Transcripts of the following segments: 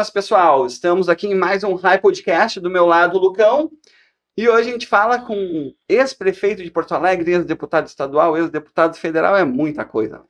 Buenas, pessoal. Estamos aqui em mais um High Podcast. Do meu lado, Lucão. E hoje a gente fala com ex-prefeito de Porto Alegre, ex-deputado estadual, ex-deputado federal, é muita coisa.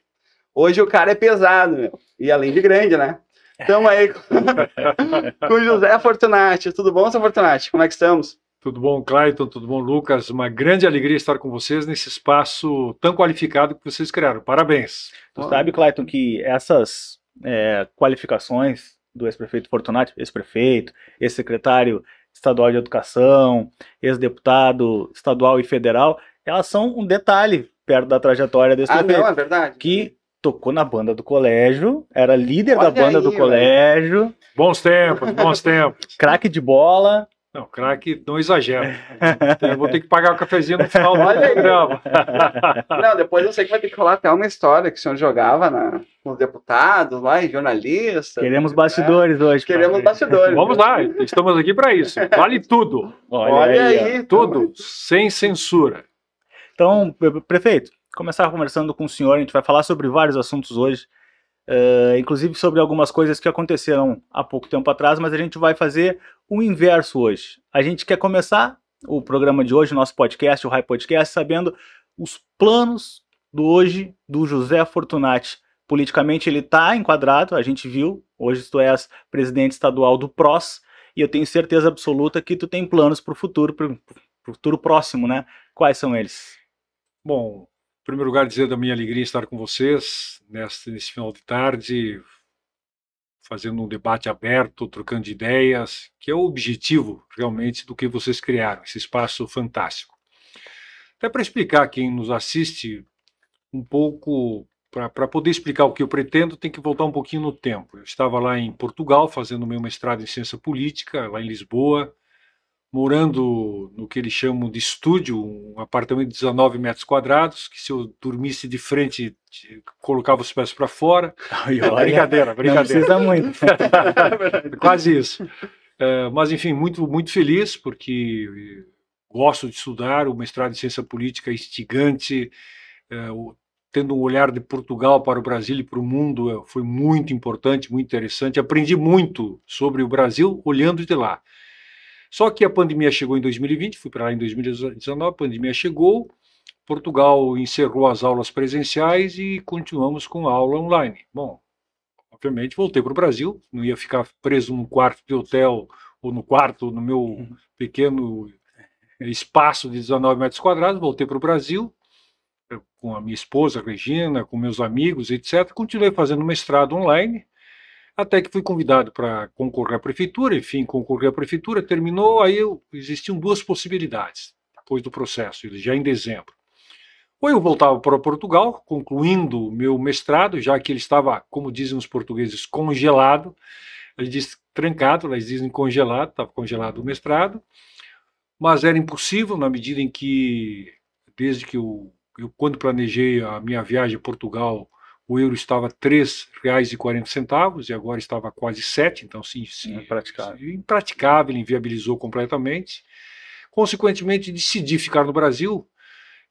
Hoje o cara é pesado, meu. E além de grande, né? Estamos aí com, com o José Fortunati. Tudo bom, José Fortunati? Como é que estamos? Tudo bom, Clayton? Tudo bom, Lucas? Uma grande alegria estar com vocês nesse espaço tão qualificado que vocês criaram. Parabéns. Tu sabe, Clayton, que essas é, qualificações do ex-prefeito Fortunati, ex-prefeito, ex-secretário estadual de educação, ex-deputado estadual e federal, elas são um detalhe perto da trajetória desse Ah, prefeito. não, é verdade. Que tocou na banda do colégio, era líder Olha da banda aí, do velho. colégio, Bons tempos, bons tempos. craque de bola. Não, craque, não exagera. Eu vou ter que pagar o cafezinho no final do Olha aí. programa. Não, depois eu sei que vai ter que rolar até uma história que o senhor jogava na, com os deputados lá, e jornalistas. Queremos né? bastidores hoje. Queremos padre. bastidores. Vamos lá, estamos aqui para isso. Vale tudo, Olha, Olha aí. aí. tudo, sem censura. Então, pre- prefeito, começar conversando com o senhor, a gente vai falar sobre vários assuntos hoje, eh, inclusive sobre algumas coisas que aconteceram há pouco tempo atrás, mas a gente vai fazer o inverso hoje. A gente quer começar o programa de hoje, nosso podcast, o High Podcast, sabendo os planos do hoje do José Fortunati. Politicamente ele está enquadrado, a gente viu, hoje tu és presidente estadual do PROS, e eu tenho certeza absoluta que tu tem planos para o futuro, para o futuro próximo, né? Quais são eles? Bom, em primeiro lugar, dizer da minha alegria estar com vocês nesse, nesse final de tarde, fazendo um debate aberto, trocando de ideias, que é o objetivo realmente do que vocês criaram, esse espaço fantástico. Até para explicar quem nos assiste um pouco, para poder explicar o que eu pretendo, tem que voltar um pouquinho no tempo. Eu estava lá em Portugal fazendo meu mestrado em ciência política, lá em Lisboa, morando no que eles chamam de estúdio, um apartamento de 19 metros quadrados, que se eu dormisse de frente, te- colocava os pés para fora. brincadeira, Não brincadeira. precisa muito. Quase isso. É, mas, enfim, muito, muito feliz, porque gosto de estudar, o mestrado em ciência política é instigante, é, o- tendo um olhar de Portugal para o Brasil e para o mundo é, foi muito importante, muito interessante. Aprendi muito sobre o Brasil olhando de lá. Só que a pandemia chegou em 2020, fui para lá em 2019, a pandemia chegou, Portugal encerrou as aulas presenciais e continuamos com a aula online. Bom, obviamente voltei para o Brasil, não ia ficar preso num quarto de hotel ou no quarto, no meu pequeno espaço de 19 metros quadrados, voltei para o Brasil com a minha esposa Regina, com meus amigos, etc. Continuei fazendo mestrado online, até que fui convidado para concorrer à prefeitura, enfim, concorri à prefeitura, terminou, aí eu, existiam duas possibilidades depois do processo, já em dezembro. Ou eu voltava para Portugal, concluindo o meu mestrado, já que ele estava, como dizem os portugueses, congelado. Eles dizem trancado, eles dizem congelado, estava congelado o mestrado. Mas era impossível na medida em que, desde que eu, eu quando planejei a minha viagem a Portugal, o euro estava R$ 3,40 e agora estava quase 7, então sim, sim Impraticável. impraticável, inviabilizou completamente. Consequentemente, decidi ficar no Brasil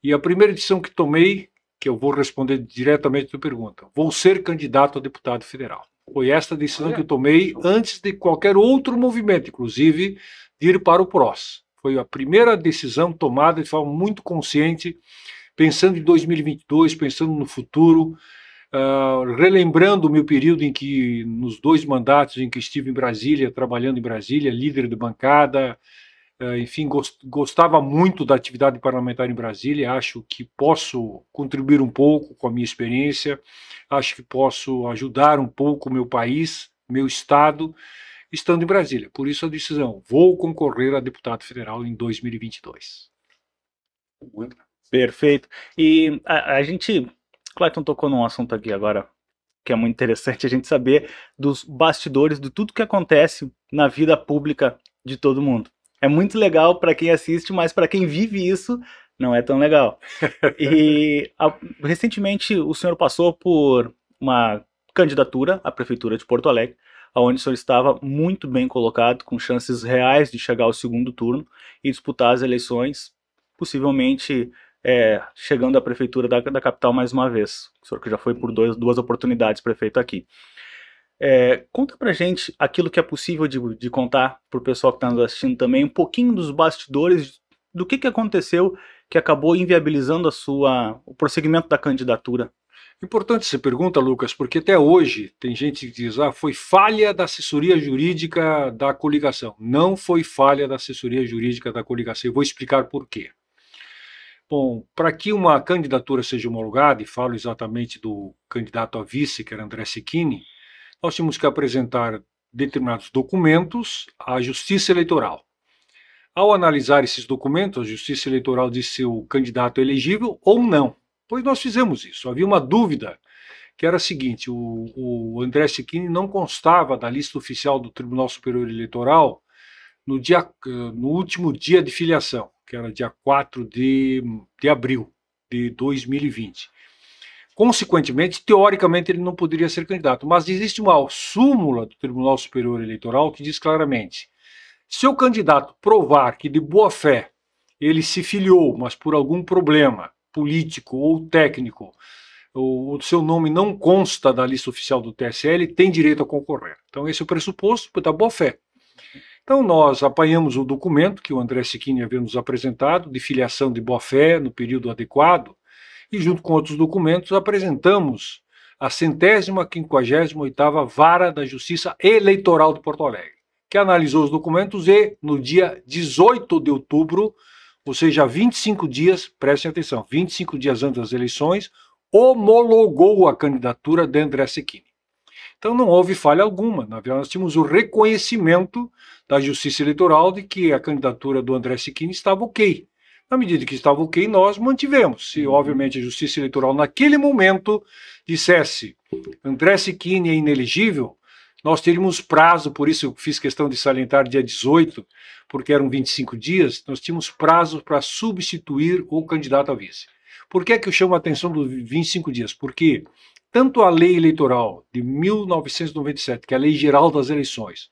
e a primeira decisão que tomei, que eu vou responder diretamente à tua pergunta, vou ser candidato a deputado federal. Foi esta a decisão que eu tomei antes de qualquer outro movimento, inclusive de ir para o PROS. Foi a primeira decisão tomada de forma muito consciente, pensando em 2022, pensando no futuro, ah, relembrando o meu período em que, nos dois mandatos em que estive em Brasília, trabalhando em Brasília, líder de bancada, ah, enfim, gos- gostava muito da atividade parlamentar em Brasília, acho que posso contribuir um pouco com a minha experiência, acho que posso ajudar um pouco o meu país, meu estado, estando em Brasília. Por isso a decisão, vou concorrer a deputado federal em 2022. Muito. Perfeito. E a, a gente, Clayton tocou num assunto aqui agora que é muito interessante a gente saber dos bastidores de tudo que acontece na vida pública de todo mundo. É muito legal para quem assiste, mas para quem vive isso não é tão legal. E a- recentemente o senhor passou por uma candidatura à prefeitura de Porto Alegre, onde o senhor estava muito bem colocado, com chances reais de chegar ao segundo turno e disputar as eleições, possivelmente é, chegando à prefeitura da, da capital mais uma vez. O senhor que já foi por dois, duas oportunidades prefeito aqui. É, conta pra gente aquilo que é possível de, de contar pro pessoal que está nos assistindo também, um pouquinho dos bastidores do que, que aconteceu que acabou inviabilizando a sua, o prosseguimento da candidatura. Importante essa pergunta, Lucas, porque até hoje tem gente que diz: ah, foi falha da assessoria jurídica da coligação. Não foi falha da assessoria jurídica da coligação. Eu vou explicar por quê. Bom, para que uma candidatura seja homologada, e falo exatamente do candidato a vice, que era André Secchini, nós tínhamos que apresentar determinados documentos à Justiça Eleitoral. Ao analisar esses documentos, a Justiça Eleitoral disse se o candidato é elegível ou não. Pois nós fizemos isso. Havia uma dúvida, que era a seguinte: o, o André Secchini não constava da lista oficial do Tribunal Superior Eleitoral no, dia, no último dia de filiação que era dia 4 de, de abril de 2020. Consequentemente, teoricamente, ele não poderia ser candidato, mas existe uma súmula do Tribunal Superior Eleitoral que diz claramente: se o candidato provar que de boa fé ele se filiou, mas por algum problema político ou técnico, o, o seu nome não consta da lista oficial do TSE, ele tem direito a concorrer. Então, esse é o pressuposto da boa fé. Então, nós apanhamos o documento que o André Siquini havia nos apresentado, de filiação de boa-fé no período adequado, e, junto com outros documentos, apresentamos a centésima quinquagésima oitava Vara da Justiça Eleitoral de Porto Alegre, que analisou os documentos e, no dia 18 de outubro, ou seja, 25 dias, prestem atenção, 25 dias antes das eleições, homologou a candidatura de André Secchini. Então não houve falha alguma. Na verdade, nós tínhamos o reconhecimento da Justiça Eleitoral de que a candidatura do André Siquini estava ok. Na medida que estava ok, nós mantivemos. Se, uhum. obviamente, a Justiça Eleitoral, naquele momento, dissesse André Siquini é inelegível, nós teríamos prazo, por isso eu fiz questão de salientar dia 18, porque eram 25 dias, nós tínhamos prazo para substituir o candidato a vice. Por que, é que eu chamo a atenção dos 25 dias? Porque tanto a lei eleitoral de 1997, que é a Lei Geral das Eleições,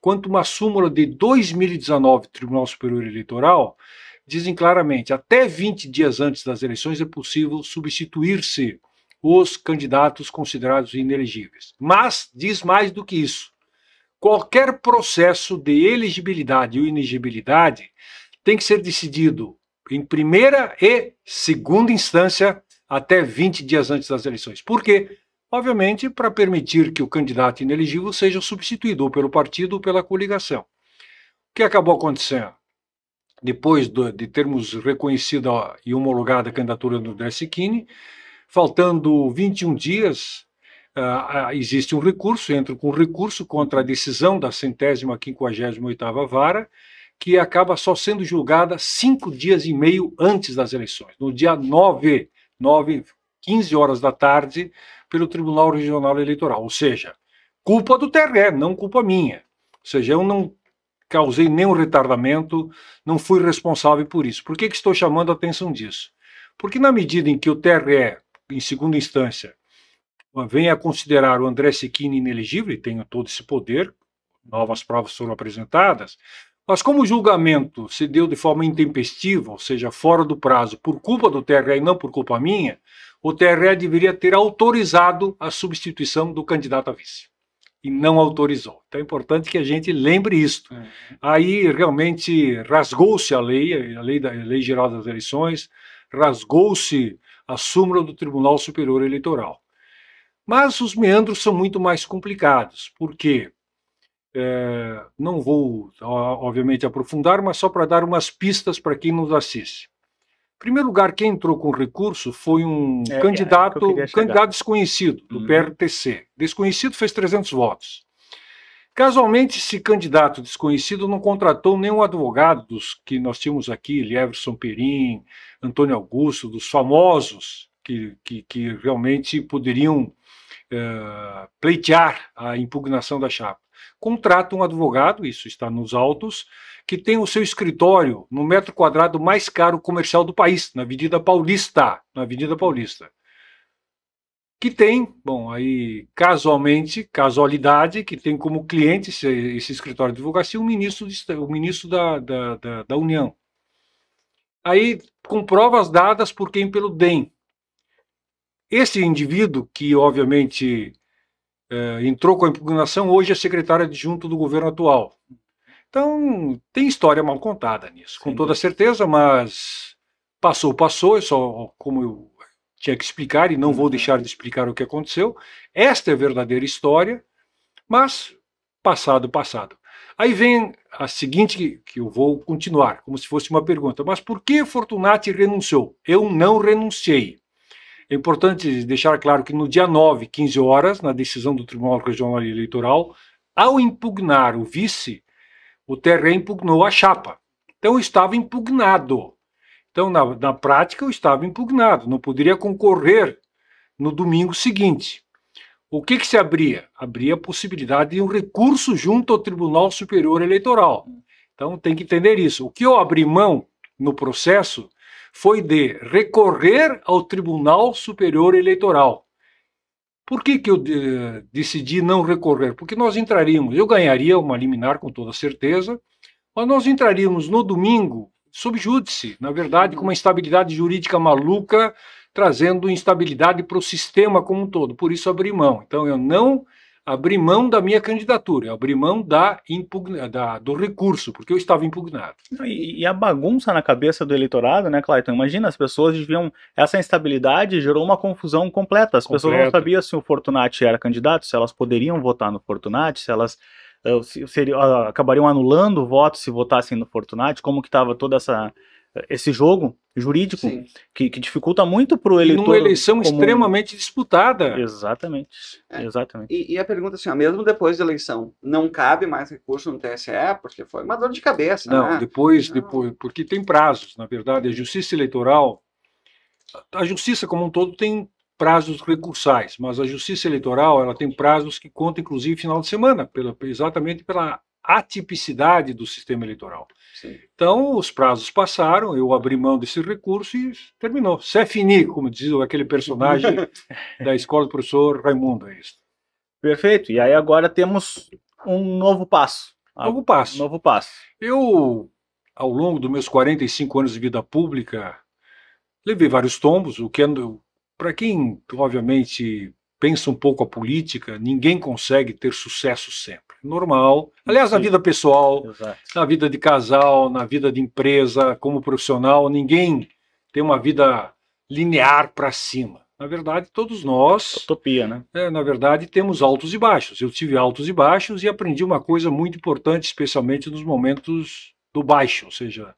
quanto uma súmula de 2019 do Tribunal Superior Eleitoral, dizem claramente, até 20 dias antes das eleições é possível substituir-se os candidatos considerados inelegíveis. Mas diz mais do que isso. Qualquer processo de elegibilidade ou inegibilidade tem que ser decidido em primeira e segunda instância até 20 dias antes das eleições. Por quê? Obviamente, para permitir que o candidato inelegível seja substituído ou pelo partido ou pela coligação. O que acabou acontecendo? Depois de termos reconhecido e homologado a candidatura do André faltando 21 dias, uh, existe um recurso, entra com recurso contra a decisão da centésima quinquagésima oitava vara, que acaba só sendo julgada cinco dias e meio antes das eleições, no dia 9 9, 15 horas da tarde, pelo Tribunal Regional Eleitoral. Ou seja, culpa do TRE, não culpa minha. Ou seja, eu não causei nenhum retardamento, não fui responsável por isso. Por que, que estou chamando a atenção disso? Porque na medida em que o TRE, em segunda instância, venha a considerar o André Sequini inelegível, e tenho todo esse poder, novas provas foram apresentadas, mas como o julgamento se deu de forma intempestiva, ou seja, fora do prazo, por culpa do TRE e não por culpa minha, o TRE deveria ter autorizado a substituição do candidato a vice. E não autorizou. Então é importante que a gente lembre isto. Uhum. Aí realmente rasgou-se a lei, a lei da a lei geral das eleições, rasgou-se a súmula do Tribunal Superior Eleitoral. Mas os meandros são muito mais complicados. Por quê? É, não vou, obviamente, aprofundar, mas só para dar umas pistas para quem nos assiste. Em primeiro lugar, quem entrou com recurso foi um é, candidato, é candidato desconhecido, do uhum. PRTC. Desconhecido fez 300 votos. Casualmente, esse candidato desconhecido não contratou nenhum advogado dos que nós tínhamos aqui, Lieverson Perim, Antônio Augusto, dos famosos que, que, que realmente poderiam uh, pleitear a impugnação da chapa contrata um advogado, isso está nos autos, que tem o seu escritório no metro quadrado mais caro comercial do país, na Avenida Paulista, na Avenida Paulista. Que tem, bom, aí casualmente, casualidade, que tem como cliente esse, esse escritório de advocacia o ministro, de, o ministro da, da, da, da União. Aí, com provas dadas por quem? Pelo DEM. Esse indivíduo, que obviamente eh, entrou com a impugnação, hoje é secretário adjunto do governo atual. Então, tem história mal contada nisso, com Sim. toda certeza, mas passou, passou, é só como eu tinha que explicar, e não vou deixar de explicar o que aconteceu. Esta é a verdadeira história, mas passado, passado. Aí vem a seguinte, que eu vou continuar, como se fosse uma pergunta. Mas por que Fortunati renunciou? Eu não renunciei. É importante deixar claro que no dia 9, 15 horas, na decisão do Tribunal Regional Eleitoral, ao impugnar o vice, o TRE impugnou a chapa. Então estava impugnado. Então, na, na prática, eu estava impugnado, não poderia concorrer no domingo seguinte. O que, que se abria? Abria a possibilidade de um recurso junto ao Tribunal Superior Eleitoral. Então tem que entender isso. O que eu abri mão no processo foi de recorrer ao Tribunal Superior Eleitoral. Por que, que eu eh, decidi não recorrer? Porque nós entraríamos, eu ganharia uma liminar com toda certeza, mas nós entraríamos no domingo sob júdice, na verdade, com uma instabilidade jurídica maluca, trazendo instabilidade para o sistema como um todo. Por isso abri mão. Então eu não abri mão da minha candidatura, eu abri mão da, impugna, da do recurso, porque eu estava impugnado. E, e a bagunça na cabeça do eleitorado, né, Clayton? Imagina, as pessoas deviam. Essa instabilidade gerou uma confusão completa. As pessoas não Completa. sabiam se o Fortunati era candidato, se elas poderiam votar no Fortunati, se elas eh, se- seria- ah, acabariam anulando o voto se votassem no Fortunati, como que estava todo essa, esse jogo jurídico que, que dificulta muito para o eleitor. numa eleição comum. extremamente disputada. Exatamente. É. Exatamente. E, e a pergunta assim, ó, mesmo depois da eleição, não cabe mais recurso no TSE, porque foi uma dor de cabeça, Não, né? depois, Não. depois, porque tem prazos, na verdade, a justiça eleitoral, a justiça como um todo tem prazos recursais, mas a justiça eleitoral ela tem prazos que contam inclusive final de semana, pela, exatamente pela atipicidade do sistema eleitoral. Sim. Então, os prazos passaram, eu abri mão desse recurso e terminou. C'est fini, como diz aquele personagem da escola do professor Raimundo. É isso. Perfeito. E aí agora temos um novo passo. Ah, Novo passo. Novo passo. Eu, ao longo dos meus 45 anos de vida pública, levei vários tombos, o que para quem, obviamente, pensa um pouco a política, ninguém consegue ter sucesso sempre. Normal. Aliás, na vida pessoal, Exato. na vida de casal, na vida de empresa, como profissional, ninguém tem uma vida linear para cima. Na verdade, todos nós Utopia, né? é, na verdade, temos altos e baixos. Eu tive altos e baixos e aprendi uma coisa muito importante, especialmente nos momentos do baixo, ou seja,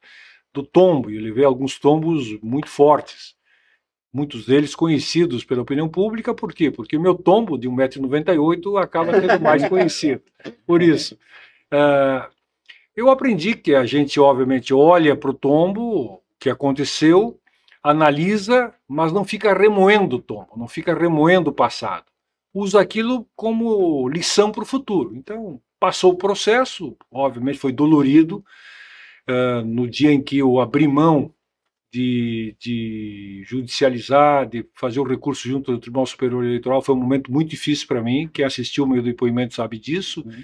do tombo. E eu levei alguns tombos muito fortes. Muitos deles conhecidos pela opinião pública, por quê? Porque o meu tombo de 1,98m acaba sendo mais conhecido. Por isso. Ah, eu aprendi que a gente, obviamente, olha para o tombo, que aconteceu, analisa, mas não fica remoendo o tombo, não fica remoendo o passado. Usa aquilo como lição para o futuro. Então, passou o processo, obviamente foi dolorido. ah, no dia em que eu abri mão de, de judicializar, de fazer o recurso junto ao Tribunal Superior Eleitoral, foi um momento muito difícil para mim. Quem assistiu o meu depoimento sabe disso. Uhum.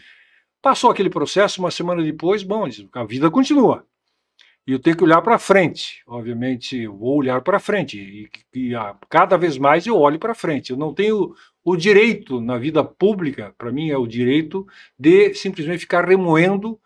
Passou aquele processo, uma semana depois, bom, a vida continua. E eu tenho que olhar para frente. Obviamente, eu vou olhar para frente. E, e ah, cada vez mais eu olho para frente. Eu não tenho o direito na vida pública, para mim é o direito de simplesmente ficar remoendo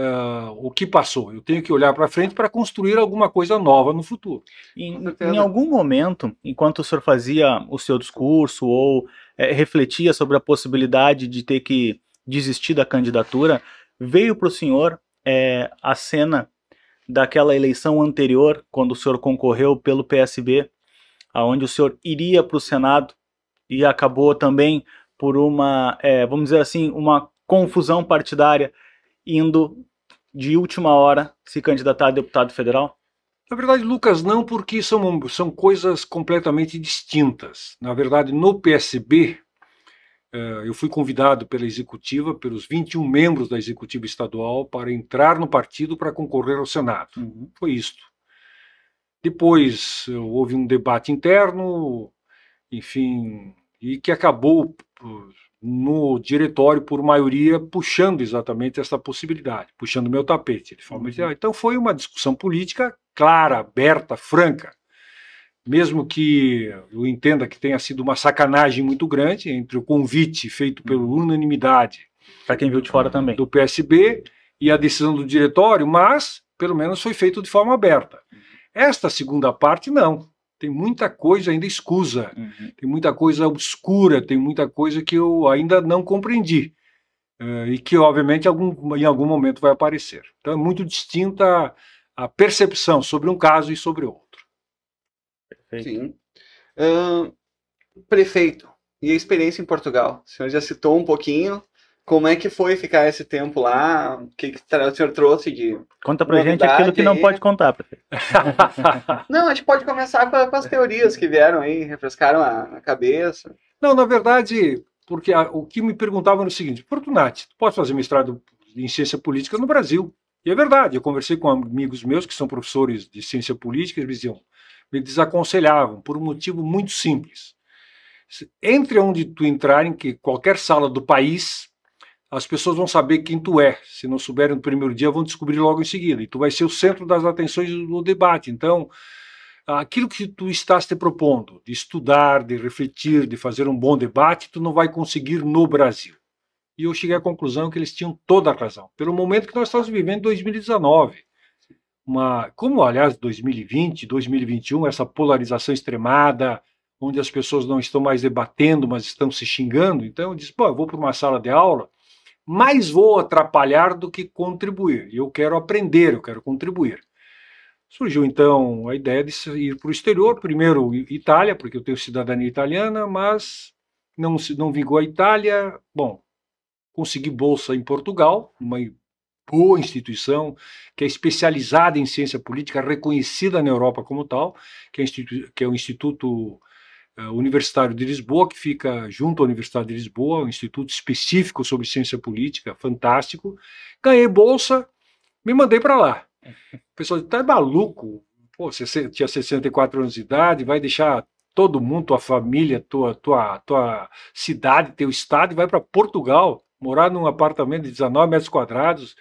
ah, o que passou. Eu tenho que olhar para frente para construir alguma coisa nova no futuro. Em, em algum momento, enquanto o senhor fazia o seu discurso ou eh, refletia sobre a possibilidade de ter que desistir da candidatura, veio para o senhor eh, a cena daquela eleição anterior, quando o senhor concorreu pelo PSB, aonde o senhor iria para o Senado e acabou também por uma, eh, vamos dizer assim, uma confusão partidária, indo de última hora se candidatar a deputado federal? Na verdade, Lucas, não, porque são, são coisas completamente distintas. Na verdade, no PSB, eh, eu fui convidado pela executiva, pelos 21 membros da executiva estadual, para entrar no partido para concorrer ao Senado. Foi isto. Depois eh, houve um debate interno, enfim, e que acabou no diretório, por maioria, puxando exatamente essa possibilidade, puxando meu tapete. Ele falou, Uhum. então foi uma discussão política clara, aberta, franca. mesmo que eu entenda que tenha sido uma sacanagem muito grande entre o convite feito pela unanimidade Para quem viu de fora também. do PSB e a decisão do diretório, mas pelo menos foi feito de forma aberta. Esta segunda parte, não. Tem muita coisa ainda escusa, Uhum. tem muita coisa obscura, tem muita coisa que eu ainda não compreendi. eh, e que, obviamente, algum, em algum momento vai aparecer. Então, é muito distinta a percepção sobre um caso e sobre outro. Perfeito. Sim. Ahn, prefeito, e a experiência em Portugal? O senhor já citou um pouquinho. Como é que foi ficar esse tempo lá? O que, que o senhor trouxe de. Conta pra gente aquilo que não aí. pode contar, prefeito. Não, a gente pode começar com, com as teorias que vieram aí, refrescaram a, a cabeça. Não, na verdade, porque a- o que me perguntavam era o seguinte: Fortunati, tu pode fazer mestrado em ciência política no Brasil? E é verdade, eu conversei com amigos meus que são professores de ciência política, eles diziam, me desaconselhavam por um motivo muito simples. Entre onde tu entrar em que qualquer sala do país, as pessoas vão saber quem tu é. Se não souberem no primeiro dia, vão descobrir logo em seguida. E tu vai ser o centro das atenções do debate. Então, aquilo que tu estás te propondo, de estudar, de refletir, de fazer um bom debate, tu não vai conseguir no Brasil. E eu cheguei à conclusão que eles tinham toda a razão. Pelo momento que nós estamos vivendo em 2019. Uma, como, aliás, 2020, 2021, essa polarização extremada, onde as pessoas não estão mais debatendo, mas estão se xingando. Então eu disse, pô, eu vou para uma sala de aula, mais vou atrapalhar do que contribuir. Eu quero aprender, eu quero contribuir. Surgiu então a ideia de ir para o exterior, primeiro Itália, porque eu tenho cidadania italiana, mas não, não vingou a Itália. Bom, consegui bolsa em Portugal, uma boa instituição que é especializada em ciência política, reconhecida na Europa como tal, que é, que é o Instituto Universitário de Lisboa, que fica junto à Universidade de Lisboa, um instituto específico sobre ciência política, fantástico. Ganhei bolsa, me mandei para lá. O pessoal disse, tá maluco? Pô, você tinha 64 anos de idade, vai deixar todo mundo, tua família, tua, tua, tua cidade, teu estado, e vai para Portugal, morar num apartamento de 19 metros quadrados.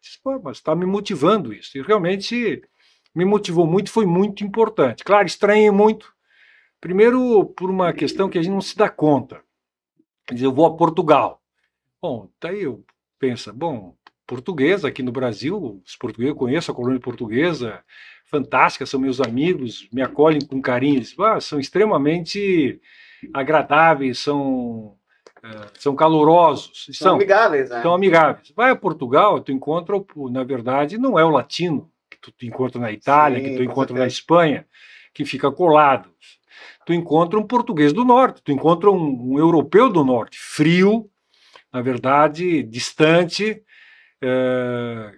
Disse, Pô, mas está me motivando isso. E realmente me motivou muito, foi muito importante. Claro, estranhei muito. Primeiro, por uma questão que a gente não se dá conta. Quer dizer, eu vou a Portugal. Bom, daí eu penso, bom, português aqui no Brasil, os portugueses, eu conheço a colônia portuguesa, fantástica, são meus amigos, me acolhem com carinho, ah, são extremamente agradáveis, são, eh, são calorosos, São amigáveis, né? são amigáveis. Vai a Portugal, tu encontra, na verdade, não é o latino que tu encontra na Itália, Sim, que tu encontra na. Espanha, que fica colado. Tu encontra um português do norte, tu encontra um, um europeu do norte, frio, na verdade, distante, eh,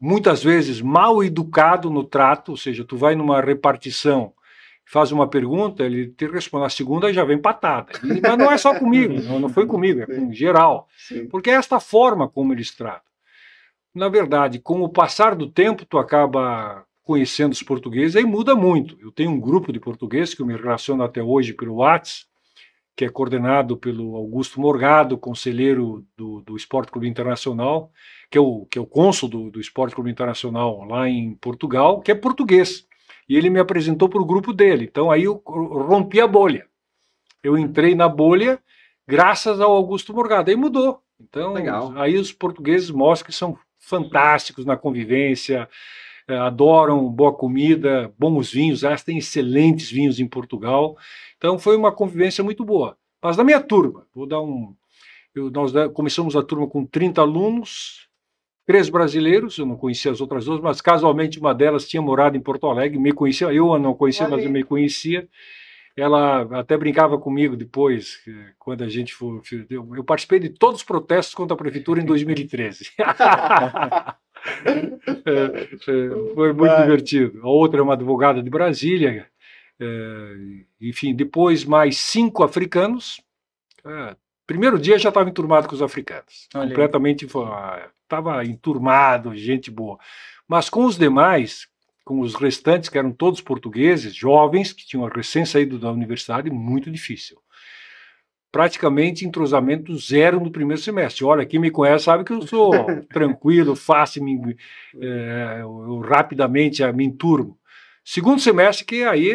muitas vezes mal educado no trato, ou seja, tu vai numa repartição, faz uma pergunta, ele te responde a segunda já vem patada. E- mas não é só comigo, não, não foi comigo, é com geral. Sim. Porque é esta forma como eles tratam. Na verdade, com o passar do tempo, tu acaba conhecendo os portugueses, aí muda muito. Eu tenho um grupo de portugueses que eu me relaciono até hoje pelo WhatsApp, que é coordenado pelo Augusto Morgado, conselheiro do, do Esporte Clube Internacional, que é o, que é o cônsul do, do Esporte Clube Internacional lá em Portugal, que é português. E ele me apresentou para o grupo dele. Então aí eu rompi a bolha. Eu entrei na bolha graças ao Augusto Morgado. Aí mudou. Então, Legal. aí os portugueses mostram que são fantásticos na convivência, adoram boa comida, bons vinhos. Elas têm excelentes vinhos em Portugal. Então, foi uma convivência muito boa. Mas na minha turma, vou dar um. eu- nós da- começamos a turma com 30 alunos, três brasileiros, eu não conhecia as outras duas, mas casualmente uma delas tinha morado em Porto Alegre, me conhecia, eu não conhecia, mas eu me conhecia. Ela até brincava comigo depois, quando a gente. Eu, eu participei de todos os protestos contra a prefeitura em 2013. É, foi muito Vai. divertido. A outra é uma advogada de Brasília. é, enfim, depois mais cinco africanos. É, primeiro dia já estava enturmado com os africanos. Olha completamente. Estava enturmado, gente boa. Mas com os demais, com os restantes, que eram todos portugueses, jovens, que tinham recém saído da universidade, muito difícil. Praticamente entrosamento zero no primeiro semestre. Olha, quem me conhece sabe que eu sou tranquilo, fácil, me, é, eu, rapidamente ah, me enturmo. Segundo semestre que aí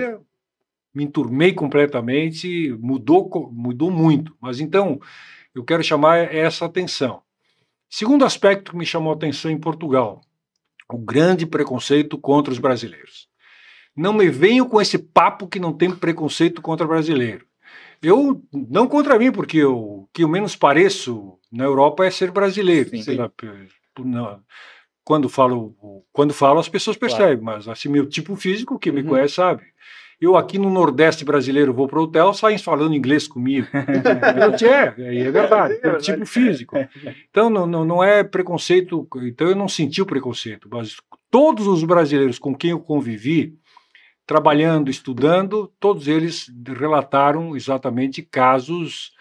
me enturmei completamente, mudou, mudou muito. Mas então, eu quero chamar essa atenção. Segundo aspecto que me chamou a atenção em Portugal, o grande preconceito contra os brasileiros. Não me venham com esse papo que não tem preconceito contra brasileiro. Eu, não contra mim, porque o que eu menos pareço na Europa é ser brasileiro. Sim. Por- não- quando falo, quando falo, as pessoas Claro. percebem, mas assim, meu tipo físico, quem me Uhum. conhece sabe. Eu aqui no Nordeste brasileiro vou para o hotel, saem falando inglês comigo. Eu é, é, é verdade, pelo tipo físico. Então não, não, não é preconceito, então eu não senti o preconceito, mas todos os brasileiros com quem eu convivi, trabalhando, estudando, todos eles relataram exatamente casos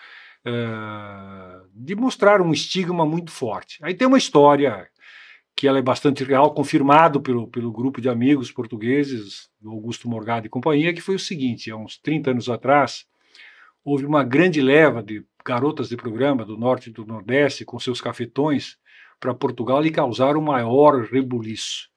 eh, de mostrar um estigma muito forte. Aí tem uma história que ela é bastante real, confirmado pelo, pelo grupo de amigos portugueses, do Augusto Morgado e companhia, que foi o seguinte, há uns 30 anos atrás, houve uma grande leva de garotas de programa do norte e do nordeste com seus cafetões para Portugal e causaram o maior rebuliço.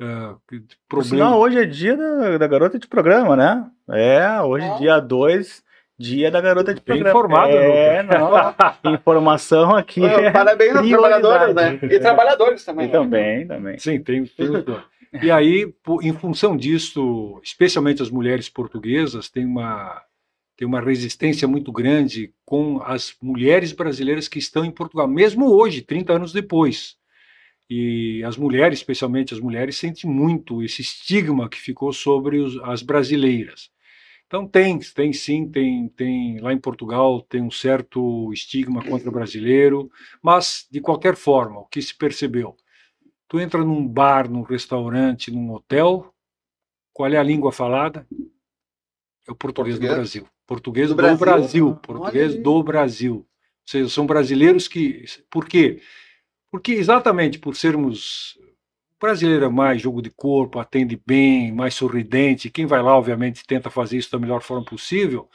Por problema, sinal, hoje é dia da, da garota de programa, né? É, hoje Ó. dia 2, dia da garota de Bem programa. informado, é, não. Informação aqui. Ah, Parabéns aos prioridade. trabalhadores, né? E trabalhadores também. E né? também, também. Sim, tem, tem. E aí, em função disso, especialmente as mulheres portuguesas têm uma, têm uma resistência muito grande com as mulheres brasileiras que estão em Portugal, mesmo hoje, 30 anos depois. E as mulheres, especialmente as mulheres, sentem muito esse estigma que ficou sobre os- as brasileiras. Então tem, tem sim, tem, tem lá em Portugal tem um certo estigma contra o brasileiro, mas de qualquer forma, o que se percebeu? Tu entra num bar, num restaurante, num hotel, qual é a língua falada? É o português, Português? do Brasil. Português Do do, Brasil? Brasil. Português do Brasil. Ou seja, são brasileiros que. Por quê? Porque exatamente por sermos. O brasileiro é mais jogo de corpo, atende bem, mais sorridente. Quem vai lá, obviamente, tenta fazer isso da melhor forma possível.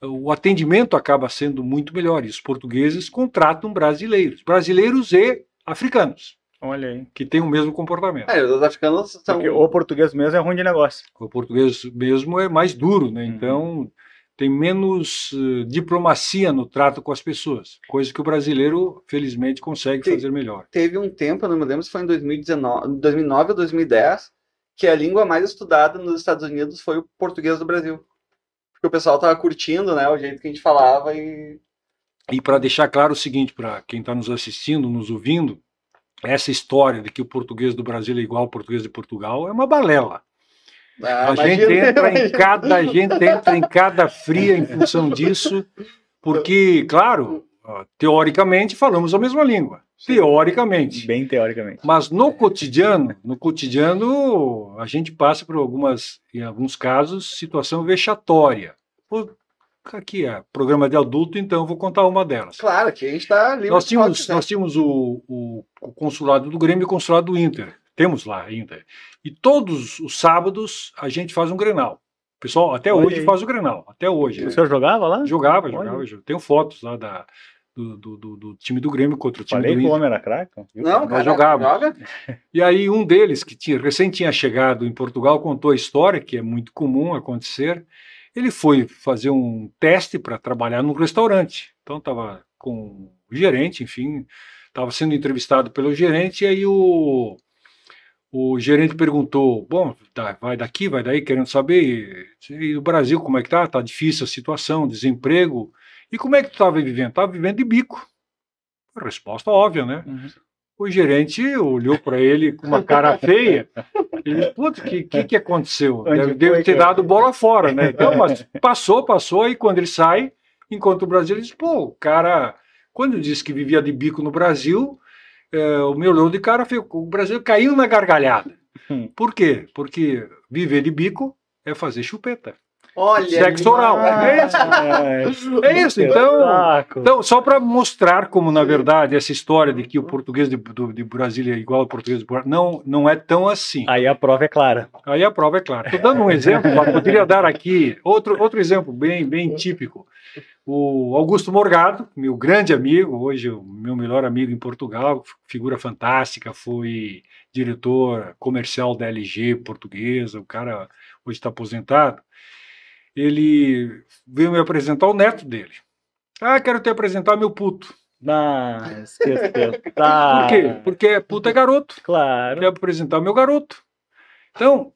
O atendimento acaba sendo muito melhor. E os portugueses contratam brasileiros. Brasileiros e africanos Olha aí. que tem o mesmo comportamento. É, os africanos são. Porque o português mesmo é ruim de negócio. O português mesmo é mais duro, né? Uhum. Tem menos eh, diplomacia no trato com as pessoas, coisa que o brasileiro, felizmente, consegue Sim. fazer melhor. Teve um tempo, eu não me lembro se foi em 2019, 2009 ou 2010, que a língua mais estudada nos Estados Unidos foi o português do Brasil. Porque o pessoal tava curtindo, né, o jeito que a gente falava e. E para deixar claro o seguinte para quem está nos assistindo, nos ouvindo, essa história de que o português do Brasil é igual ao português de Portugal é uma balela. Ah, a gente imagina- entra em cada, a gente entra em cada fria em função disso, porque, claro, teoricamente falamos a mesma língua. Teoricamente. Bem teoricamente. Mas no cotidiano, no cotidiano, a gente passa por algumas, em alguns casos, situação vexatória. Pô, aqui é programa de adulto, então eu vou contar uma delas. Claro que a gente tá livre Nós tínhamos, quiser. nós tínhamos o, o- o consulado do Grêmio e o consulado do Inter. Temos lá ainda. E todos os sábados a gente faz um Grenal. O pessoal até Olha hoje aí. faz o Grenal. Até hoje. O senhor jogava lá? Jogava, jogava. jogava. Tenho fotos lá da, do, do- do- do time do Grêmio contra o time Falei do que o Inter. homem era craque. Não, nós jogávamos. joga. E aí um deles, que tinha, recém tinha chegado em Portugal, contou a história, que é muito comum acontecer. Ele foi fazer um teste para trabalhar num restaurante. Então estava com o gerente, enfim, estava sendo entrevistado pelo gerente, e aí o, o gerente perguntou, bom, tá, vai daqui, vai daí, querendo saber, e o Brasil, como é que tá? Tá difícil a situação, desemprego. E como é que tu estava vivendo? Estava vivendo de bico. Resposta óbvia, né? Uhum. O gerente olhou para ele com uma cara feia. Ele disse, putz, o que, que, que aconteceu? Onde Deve, deve ter dado bola fora, né? Então, mas passou, passou, e quando ele sai, encontra o Brasil, ele diz, pô, o cara, quando disse que vivia de bico no Brasil, é, o meu olhou de cara feio, o Brasil caiu na gargalhada. Hum. Por quê? Porque viver de bico é fazer chupeta. Olha. Sexo oral. É isso. Ah, É isso, então-. Então, só para mostrar como, na verdade, essa história de que o português de, do- de Brasília é igual ao português de Portugal, não, não é tão assim. Aí a prova é clara. Aí a prova é clara. Estou dando um exemplo, mas poderia dar aqui outro, outro exemplo bem, bem típico. O Augusto Morgado, meu grande amigo, hoje o meu melhor amigo em Portugal, figura fantástica, foi diretor comercial da LG portuguesa, o cara hoje está aposentado. Ele veio me apresentar o neto dele. Ah, quero te apresentar meu puto. Mas, que Por quê? Porque puto é garoto. Claro. Quero apresentar meu garoto. Então,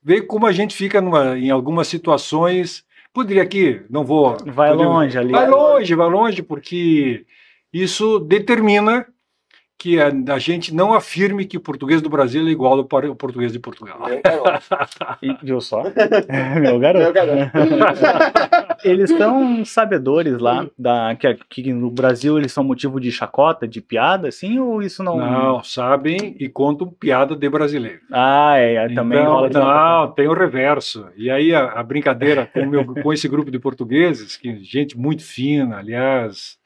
vê como a gente fica numa, em algumas situações poderia aqui, não vou. Vai poderia, longe ali. Vai longe, vai longe, porque isso determina que a, a, gente não afirme que o português do Brasil é igual ao português de Portugal. e, viu só? Meu garoto. Meu garoto. eles são sabedores lá da, que, que, no Brasil eles são motivo de chacota, de piada, assim, ou isso não. Não, sabem e contam piada de brasileiro. Ah, é, também então, rola Não, tem o reverso. E aí a, a brincadeira com, meu, com esse grupo de portugueses, que gente muito fina, aliás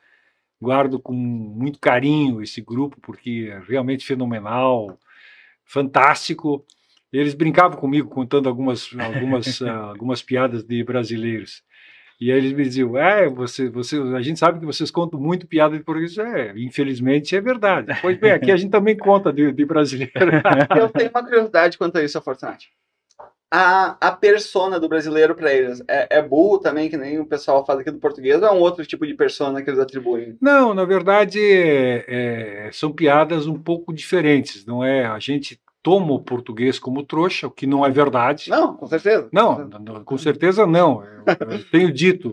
guardo com muito carinho esse grupo, porque é realmente fenomenal, fantástico. Eles brincavam comigo contando algumas, algumas, uh, algumas piadas de brasileiros. E aí eles me diziam, é, você, você, a gente sabe que vocês contam muito piada de português. É, infelizmente é verdade. Pois bem, aqui a gente também conta de, de brasileiro. Eu tenho uma curiosidade quanto a isso, Fortunati a, a persona do brasileiro para eles é, é burro também, que nem o pessoal fala aqui do português, ou é um outro tipo de persona que eles atribuem? Não, na verdade é, é, são piadas um pouco diferentes, não é? A gente toma o português como trouxa, o que não é verdade. Não, com certeza. Não, com certeza não. Eu, eu tenho dito.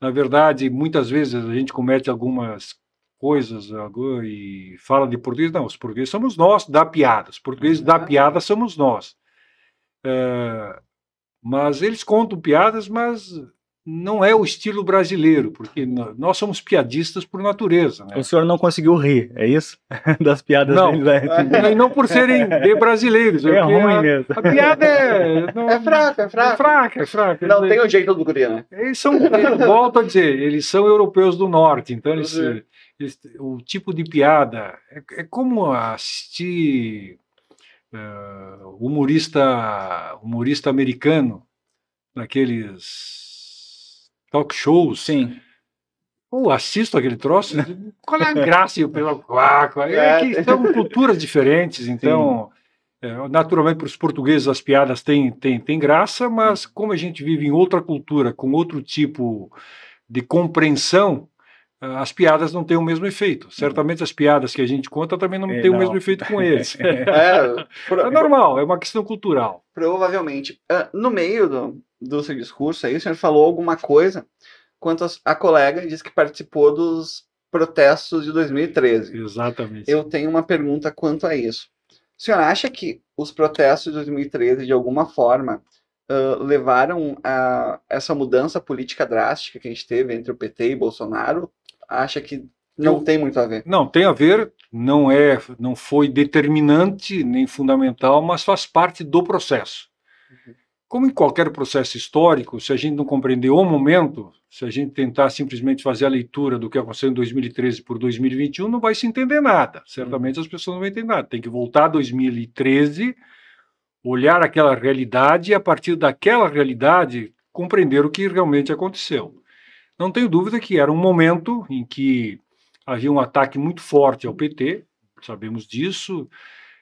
Na verdade, muitas vezes a gente comete algumas coisas e fala de português. Não, os portugueses somos nós, da piada. Os portugueses da piada somos nós. É, mas eles contam piadas, mas não é o estilo brasileiro, porque nós somos piadistas por natureza. Né? O senhor não conseguiu rir, é isso? Das piadas não, deles. Né? não por serem de brasileiros. É ruim a, mesmo. A piada é... Não, é fraca, é fraca. É fraca, é fraca. Não tem o jeito do guri, né? Eles são, volto a dizer, eles são europeus do norte, então eles, eles o tipo de piada é, é como assistir humorista, humorista americano, naqueles talk shows. Sim. Eu assisto aquele troço, qual é a graça? Eu é, é que são culturas diferentes, então, é, naturalmente, para os portugueses as piadas têm, têm, têm graça, mas como a gente vive em outra cultura, com outro tipo de compreensão, as piadas não têm o mesmo efeito. Certamente as piadas que a gente conta também não é, têm não. o mesmo efeito com eles. é, é, normal, é uma questão cultural. Provavelmente. Uh, no meio do, do seu discurso aí, o senhor falou alguma coisa quanto a, a colega disse que participou dos protestos de 2013. Exatamente. Eu tenho uma pergunta quanto a isso. O senhor acha que os protestos de 2013, de alguma forma, uh, levaram a essa mudança política drástica que a gente teve entre o PT e Bolsonaro? Acha que não eu, tem muito a ver? Não, tem a ver, não é, não foi determinante nem fundamental, mas faz parte do processo. Uhum. Como em qualquer processo histórico, se a gente não compreender o momento, se a gente tentar simplesmente fazer a leitura do que aconteceu em 2013 por 2021, não vai se entender nada. Certamente uhum. as pessoas não vão entender nada. Tem que voltar a 2013, olhar aquela realidade e, a partir daquela realidade, compreender o que realmente aconteceu. Não tenho dúvida que era um momento em que havia um ataque muito forte ao PT, sabemos disso.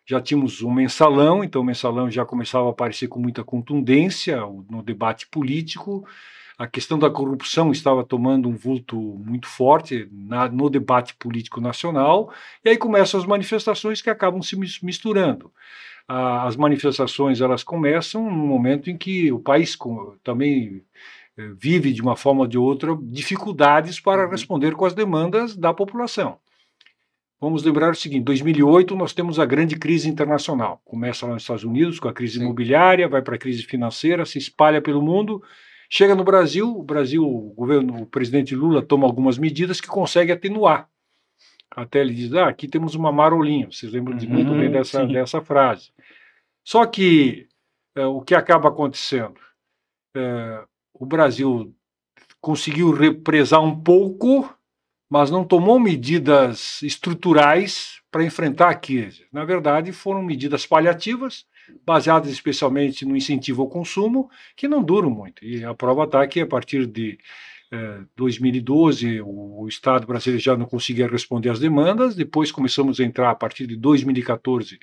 Já tínhamos um mensalão, então o mensalão já começava a aparecer com muita contundência no debate político. A questão da corrupção estava tomando um vulto muito forte na, no debate político nacional, e aí começam as manifestações que acabam se misturando. as manifestações elas começam no momento em que o país também vive de uma forma ou de outra dificuldades para uhum. responder com as demandas da população. Vamos lembrar o seguinte: 2008 nós temos a grande crise internacional. Começa lá nos Estados Unidos com a crise Sim. imobiliária, vai para a crise financeira, se espalha pelo mundo, chega no Brasil. O Brasil, o governo, o presidente Lula toma algumas medidas que consegue atenuar. Até ele diz: ah, aqui temos uma marolinha. Vocês lembram uhum, muito bem dessa, dessa frase. Só que é, o que acaba acontecendo? É, o Brasil conseguiu represar um pouco, mas não tomou medidas estruturais para enfrentar a crise. Na verdade, foram medidas paliativas, baseadas especialmente no incentivo ao consumo, que não duram muito. E a prova está que a partir de é, 2012, o, o Estado brasileiro já não conseguia responder às demandas, depois começamos a entrar, a partir de 2014,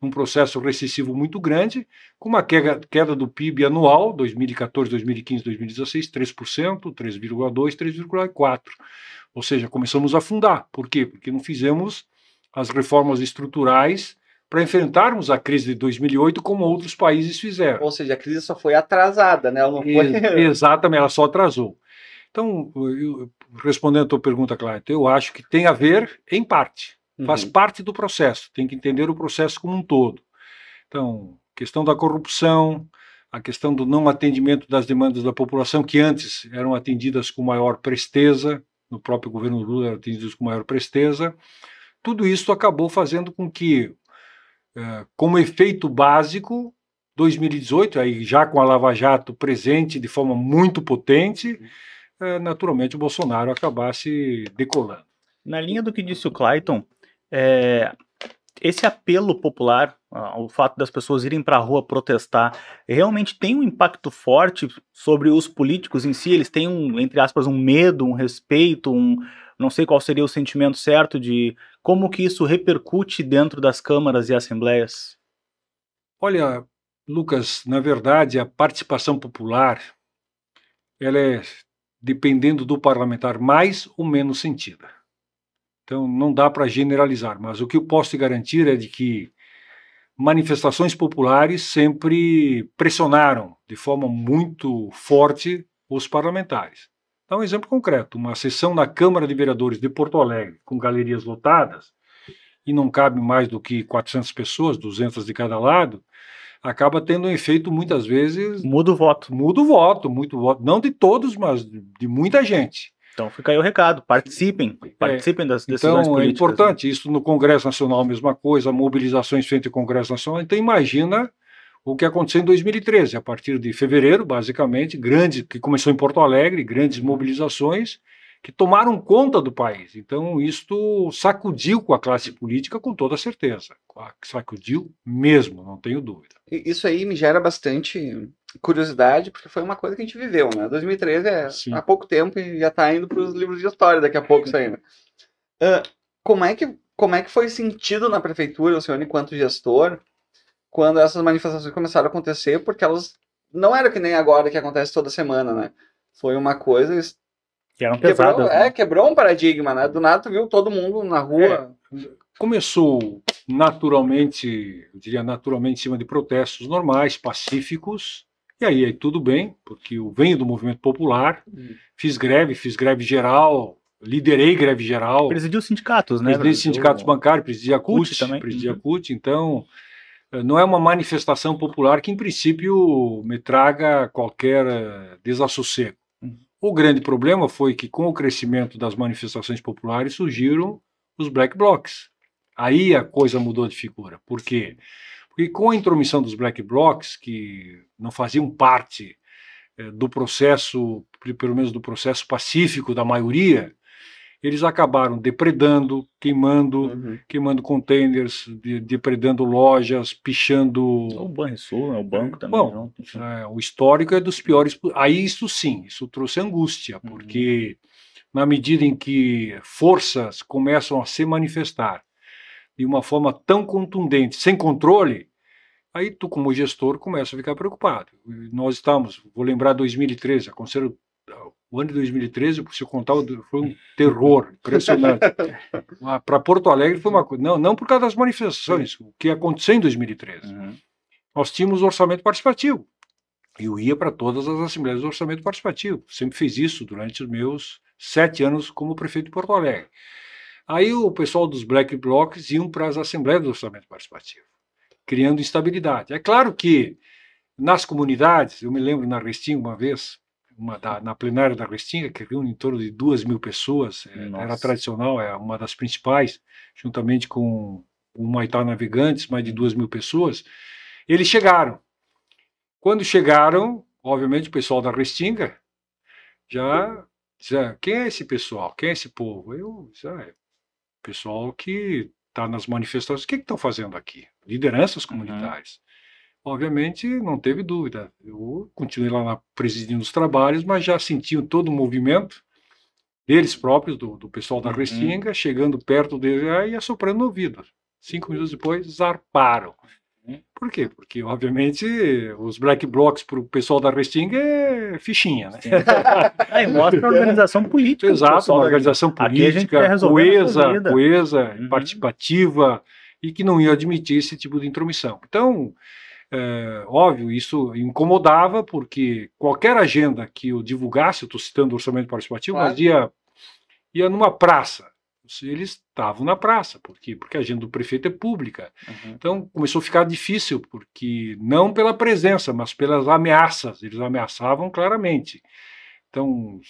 num processo recessivo muito grande, com uma queda, queda do PIB anual, 2014, 2015, 2016, 3%, 3,2%, 3,4%. Ou seja, começamos a afundar. Por quê? Porque não fizemos as reformas estruturais para enfrentarmos a crise de 2008 como outros países fizeram. Ou seja, a crise só foi atrasada, né? Ela não foi... Exatamente, ela só atrasou. Então, eu, respondendo a tua pergunta, Cláudio, eu acho que tem a ver em parte. Faz uhum. parte do processo, tem que entender o processo como um todo. Então, questão da corrupção, a questão do não atendimento das demandas da população, que antes eram atendidas com maior presteza, no próprio governo Lula eram atendidas com maior presteza, tudo isso acabou fazendo com que, eh, como efeito básico, 2018, aí já com a Lava Jato presente de forma muito potente, eh, naturalmente o Bolsonaro acabasse decolando. Na linha do que disse o Clayton, é, esse apelo popular, o fato das pessoas irem para a rua protestar, realmente tem um impacto forte sobre os políticos em si? Eles têm, um, entre aspas, um medo, um respeito, um, não sei qual seria o sentimento certo de como que isso repercute dentro das câmaras e assembleias? Olha, Lucas, na verdade, a participação popular, ela é, dependendo do parlamentar, mais ou menos sentida. Então não dá para generalizar, mas o que eu posso te garantir é de que manifestações populares sempre pressionaram de forma muito forte os parlamentares. Dá um exemplo concreto: uma sessão na Câmara de Vereadores de Porto Alegre, com galerias lotadas, e não cabe mais do que 400 pessoas, 200 de cada lado, acaba tendo um efeito muitas vezes. Muda o voto. Muda o voto, muito voto. Não de todos, mas de muita gente. Então fica aí o recado, participem, é, participem é, das decisões então, políticas. Então é importante, né? isso no Congresso Nacional mesma coisa, mobilizações frente ao Congresso Nacional, então imagina o que aconteceu em 2013, a partir de fevereiro, basicamente, grande, que começou em Porto Alegre, grandes mobilizações, que tomaram conta do país. Então, isto sacudiu com a classe política com toda certeza. Sacudiu mesmo, não tenho dúvida. Isso aí me gera bastante curiosidade, porque foi uma coisa que a gente viveu, né? 2013 é Sim. há pouco tempo e já está indo para os livros de história daqui a pouco saindo. Uh, como, é que, como é que foi sentido na prefeitura, o senhor enquanto gestor, quando essas manifestações começaram a acontecer, porque elas não era que nem agora que acontece toda semana, né? Foi uma coisa que eram pesadas. Quebrou, né? É, quebrou um paradigma, né? Do nada tu viu todo mundo na rua. É, começou naturalmente, eu diria naturalmente, em cima de protestos normais, pacíficos. E aí, aí tudo bem, porque eu venho do movimento popular, hum. fiz greve, fiz greve geral, liderei greve geral. Presidiu sindicatos, né? Presidei sindicatos bancários, presidi a CUT, CUT também. presidi a uhum. CUT, então eh, não é uma manifestação popular que, em princípio, me traga qualquer eh, desassossego. O grande problema foi que, com o crescimento das manifestações populares, surgiram os black blocs. Aí a coisa mudou de figura. Por quê? Porque com a intromissão dos black blocs, que não faziam parte eh, do processo, pelo menos do processo pacífico da maioria, eles acabaram depredando, queimando, uhum. queimando containers, de, depredando lojas, pichando. O Banrisul, né? o banco também. Bom, é, o histórico é dos piores. Aí isso sim, isso trouxe angústia, uhum. porque na medida em que forças começam a se manifestar de uma forma tão contundente, sem controle, aí tu como gestor começa a ficar preocupado. Nós estamos, vou lembrar 2013, aconteceram o ano de 2013, se eu contar, foi um terror impressionante. Para Porto Alegre foi uma coisa. Não, não por causa das manifestações, o que aconteceu em 2013. Uhum. Nós tínhamos orçamento participativo. Eu ia para todas as assembleias do orçamento participativo. Sempre fiz isso durante os meus sete anos como prefeito de Porto Alegre. Aí o pessoal dos Black Blocs iam para as assembleias do orçamento participativo, criando instabilidade. É claro que nas comunidades, eu me lembro na Restinga uma vez, uma da, na plenária da Restinga, que reúne em torno de duas mil pessoas, é, era tradicional, é uma das principais, juntamente com o Maitá Navegantes, mais de duas mil pessoas, eles chegaram. Quando chegaram, obviamente o pessoal da Restinga já dizia, quem é esse pessoal? Quem é esse povo? Eu, já, pessoal que está nas manifestações, o que estão fazendo aqui? Lideranças uhum. comunitárias. Uhum. obviamente não teve dúvida. Eu continuei lá na, presidindo os trabalhos, mas já sentiam todo o movimento deles próprios, do, do pessoal da Uhum. Restinga, chegando perto dele e assoprando no ouvido. Cinco minutos depois, zarparam. Por quê? Porque, obviamente, os black blocs para o pessoal da Restinga é fichinha, né? Aí mostra a organização política. Exato, uma organização política, coesa, coesa, Uhum. participativa e que não ia admitir esse tipo de intromissão. Então, é, óbvio, isso incomodava porque qualquer agenda que eu divulgasse, eu estou citando o orçamento participativo, Claro. mas ia, ia numa praça. Eles estavam na praça, por quê? Porque a agenda do prefeito é pública. Uhum. Então começou a ficar difícil, porque não pela presença, mas pelas ameaças. Eles ameaçavam claramente. Então,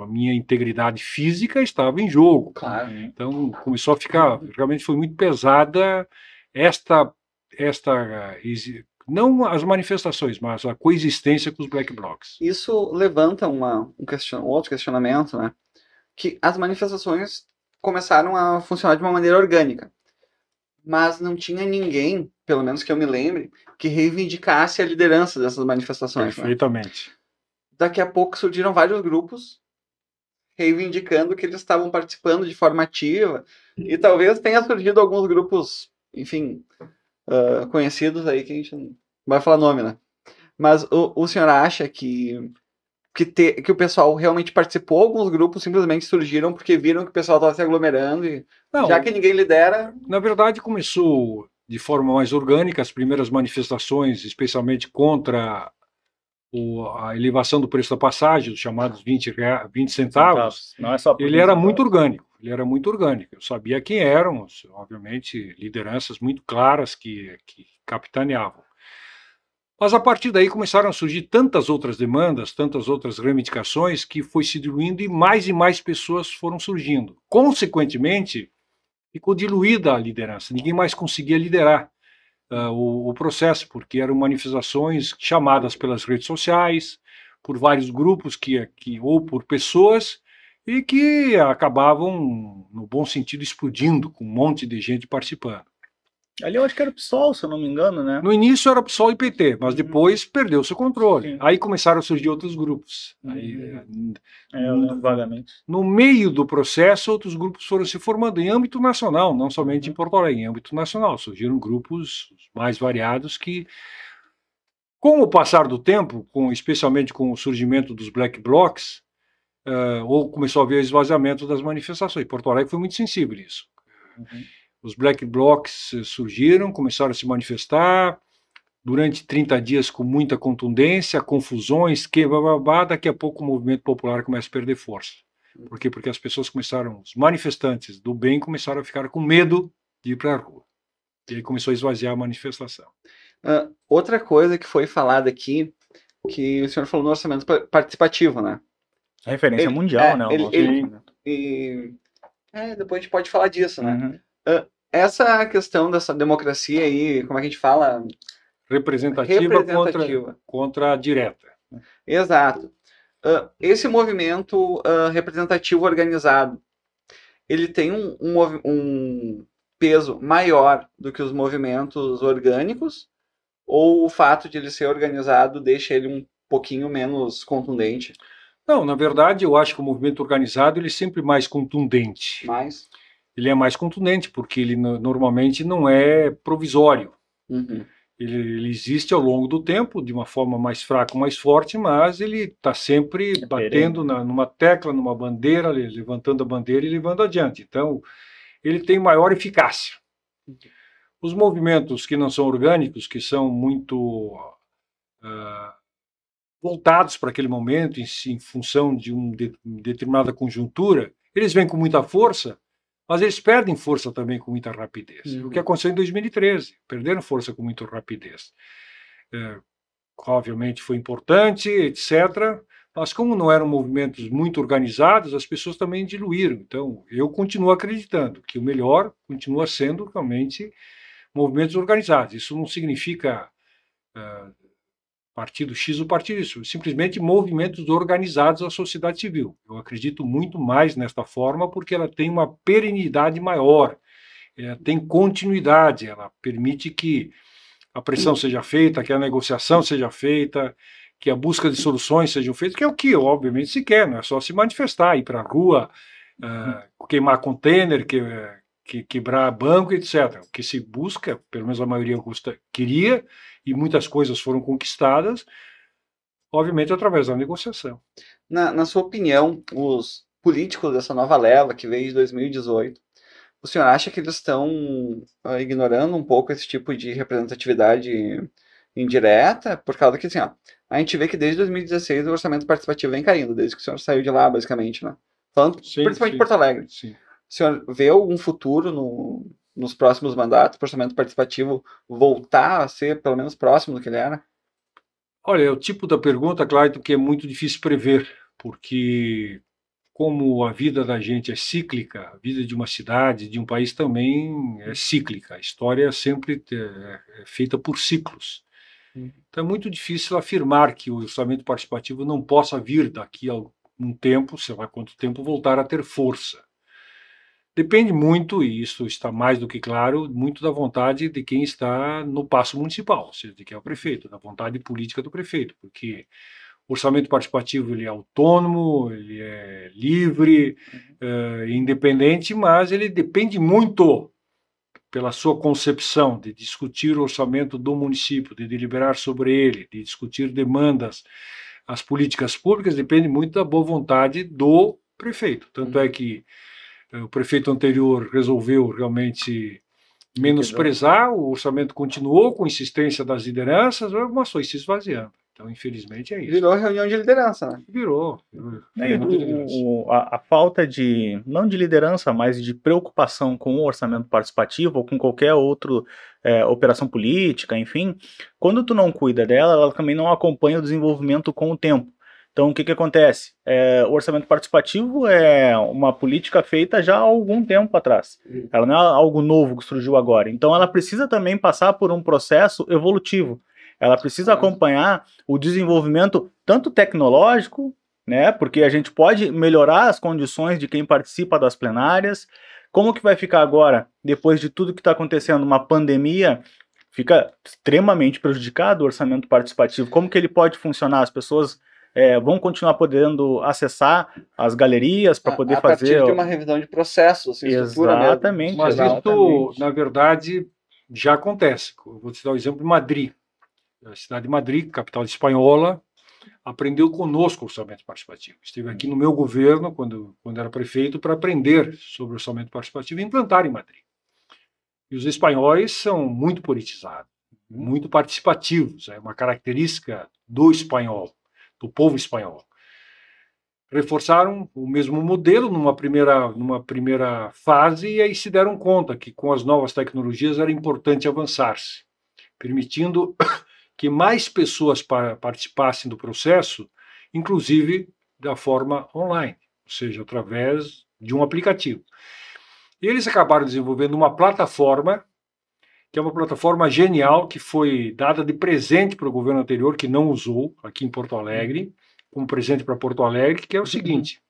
a minha integridade física estava em jogo. Claro. Então começou a ficar, realmente foi muito pesada esta, esta não as manifestações, mas a coexistência com os black blocs. Isso levanta uma, um, question, um outro questionamento, né? Que as manifestações começaram a funcionar de uma maneira orgânica. Mas não tinha ninguém, pelo menos que eu me lembre, que reivindicasse a liderança dessas manifestações. né? Perfeitamente. Daqui a pouco surgiram vários grupos reivindicando que eles estavam participando de forma ativa. E talvez tenha surgido alguns grupos, enfim, ah, conhecidos aí que a gente não vai falar nome, né? Mas o, o senhor acha que, que, te, que o pessoal realmente participou? Alguns grupos simplesmente surgiram porque viram que o pessoal estava se aglomerando e Não, já que ninguém lidera, Na verdade, começou de forma mais orgânica as primeiras manifestações, especialmente contra o- a elevação do preço da passagem, os chamados 20, rea- 20 centavos. Não é Ele era muito orgânico, ele era muito orgânico. Eu sabia quem eram, obviamente, lideranças muito claras que, que capitaneavam. Mas a partir daí começaram a surgir tantas outras demandas, tantas outras reivindicações, que foi se diluindo e mais e mais pessoas foram surgindo. Consequentemente, ficou diluída a liderança, ninguém mais conseguia liderar ah, o, o processo, porque eram manifestações chamadas pelas redes sociais, por vários grupos que, que ou por pessoas e que acabavam, no bom sentido, explodindo com um monte de gente participando. Ali eu acho que era o PSOL, se eu não me engano, né? No início era PSOL e PT, mas Uhum. depois perdeu seu controle. Sim. Aí começaram a surgir outros grupos. Aí, Uhum. eh, É, lembro vagamente. no meio do processo, outros grupos foram se formando em âmbito nacional, não somente em Porto Alegre, em âmbito nacional. Surgiram grupos mais variados que, com o passar do tempo, com, especialmente com o surgimento dos black blocs, eh, ou começou a haver esvaziamento das manifestações. Porto Alegre foi muito sensível nisso. Uhum. Os black blocs eh, surgiram, começaram a se manifestar durante 30 dias com muita contundência, confusões, que bababá, daqui a pouco o movimento popular começa a perder força. Por quê? Porque as pessoas começaram, os manifestantes do bem começaram a ficar com medo de ir para a rua. E aí começou a esvaziar a manifestação. Ah, outra coisa que foi falada aqui, que o senhor falou no orçamento pa- participativo, né? Referência Ele- mundial, é, né? ele- ele- orçamento. E é, depois a gente pode falar disso, né? Uhum. Essa questão dessa democracia aí, como é que a gente fala? Representativa, Contra, Representativa. contra a direta. Exato. Ah, esse movimento ah, representativo organizado, ele tem um, um um peso maior do que os movimentos orgânicos? Ou o fato de ele ser organizado deixa ele um pouquinho menos contundente? Não, na verdade, eu acho que o movimento organizado ele é sempre mais contundente. Mais? Ele é mais contundente porque ele no- normalmente não é provisório. Uhum. Ele, ele existe ao longo do tempo, de uma forma mais fraca ou mais forte, mas ele está sempre É batendo na, numa tecla, numa bandeira, le- levantando a bandeira e levando adiante. Então, ele tem maior eficácia. Os movimentos que não são orgânicos, que são muito ah, voltados para aquele momento, em, em função de uma determinada conjuntura, eles vêm com muita força, mas eles perdem força também com muita rapidez. Uhum. O que aconteceu em 2013, perderam força com muita rapidez. É, obviamente foi importante, etc. Mas como não eram movimentos muito organizados, as pessoas também diluíram. Então, eu continuo acreditando que o melhor continua sendo realmente movimentos organizados. Isso não significa ah, partido X ou partido Y, simplesmente movimentos organizados da sociedade civil. Eu acredito muito mais nesta forma porque ela tem uma perenidade maior, ela tem continuidade, ela permite que a pressão seja feita, que a negociação seja feita, que a busca de soluções sejam feitas, que é o que, obviamente, se quer, não é só se manifestar, ir para a rua, uh, queimar container, que, que, quebrar banco, etc. O que se busca, pelo menos a maioria queria, e muitas coisas foram conquistadas, obviamente através da negociação. Na, na sua opinião, os políticos dessa nova leva que veio de 2018, o senhor acha que eles estão uh, ignorando um pouco esse tipo de representatividade indireta? Por causa que, assim, ó, a gente vê que desde 2016 o orçamento participativo vem caindo, desde que o senhor saiu de lá, basicamente, né? Falando sim, principalmente de Porto Alegre. Sim. O senhor vê algum futuro no, nos próximos mandatos, o orçamento participativo voltar a ser pelo menos próximo do que ele era? Olha, é o tipo da pergunta, Clayton, que é muito difícil prever, porque como a vida da gente é cíclica, a vida de uma cidade, de um país também é cíclica. A história é sempre é, feita por ciclos. Uhum. Então é muito difícil afirmar que o orçamento participativo não possa vir daqui a um tempo, sei lá quanto tempo, voltar a ter força. Depende muito, e isso está mais do que claro, muito da vontade de quem está no passo municipal, ou seja, de quem é o prefeito, da vontade política do prefeito, porque o orçamento participativo ele é autônomo, ele é livre, uhum. uh, independente, mas ele depende muito pela sua concepção de discutir o orçamento do município, de deliberar sobre ele, de discutir demandas, as políticas públicas depende muito da boa vontade do prefeito. Tanto é uhum. que uh, o prefeito anterior resolveu realmente menosprezar, o orçamento continuou com insistência das lideranças, mas foi se esvaziando. Então, infelizmente, é isso. Virou reunião de liderança, né? Virou. É, o, o, a, a, falta de, não de liderança, mas de preocupação com o orçamento participativo ou com qualquer outra é, operação política, enfim, quando tu não cuida dela, ela também não acompanha o desenvolvimento com o tempo. Então, o que, que acontece? É, o orçamento participativo é uma política feita já há algum tempo atrás. Ela não é algo novo que surgiu agora. Então, ela precisa também passar por um processo evolutivo. Ela precisa acompanhar o desenvolvimento tanto tecnológico, né? Porque a gente pode melhorar as condições de quem participa das plenárias. Como que vai ficar agora, depois de tudo que está acontecendo, uma pandemia? Fica extremamente prejudicado o orçamento participativo. Como que ele pode funcionar? As pessoas é, vão continuar podendo acessar as galerias para poder a fazer. A partir de uma revisão de processos, exatamente. Mas exatamente. isso, na verdade, já acontece. Eu vou te dar o um exemplo de Madrid da cidade de Madrid, capital espanhola, aprendeu conosco o orçamento participativo. Esteve aqui no meu governo, quando, quando era prefeito, para aprender sobre o orçamento participativo e implantar em Madrid. E os espanhóis são muito politizados, muito participativos, é uma característica do espanhol, do povo espanhol. Reforçaram o mesmo modelo numa primeira, numa primeira fase e aí se deram conta que com as novas tecnologias era importante avançar-se, permitindo que mais pessoas participassem do processo, inclusive da forma online, ou seja, através de um aplicativo. E eles acabaram desenvolvendo uma plataforma, que é uma plataforma genial, que foi dada de presente para o governo anterior, que não usou aqui em Porto Alegre, como presente para Porto Alegre, que é o seguinte: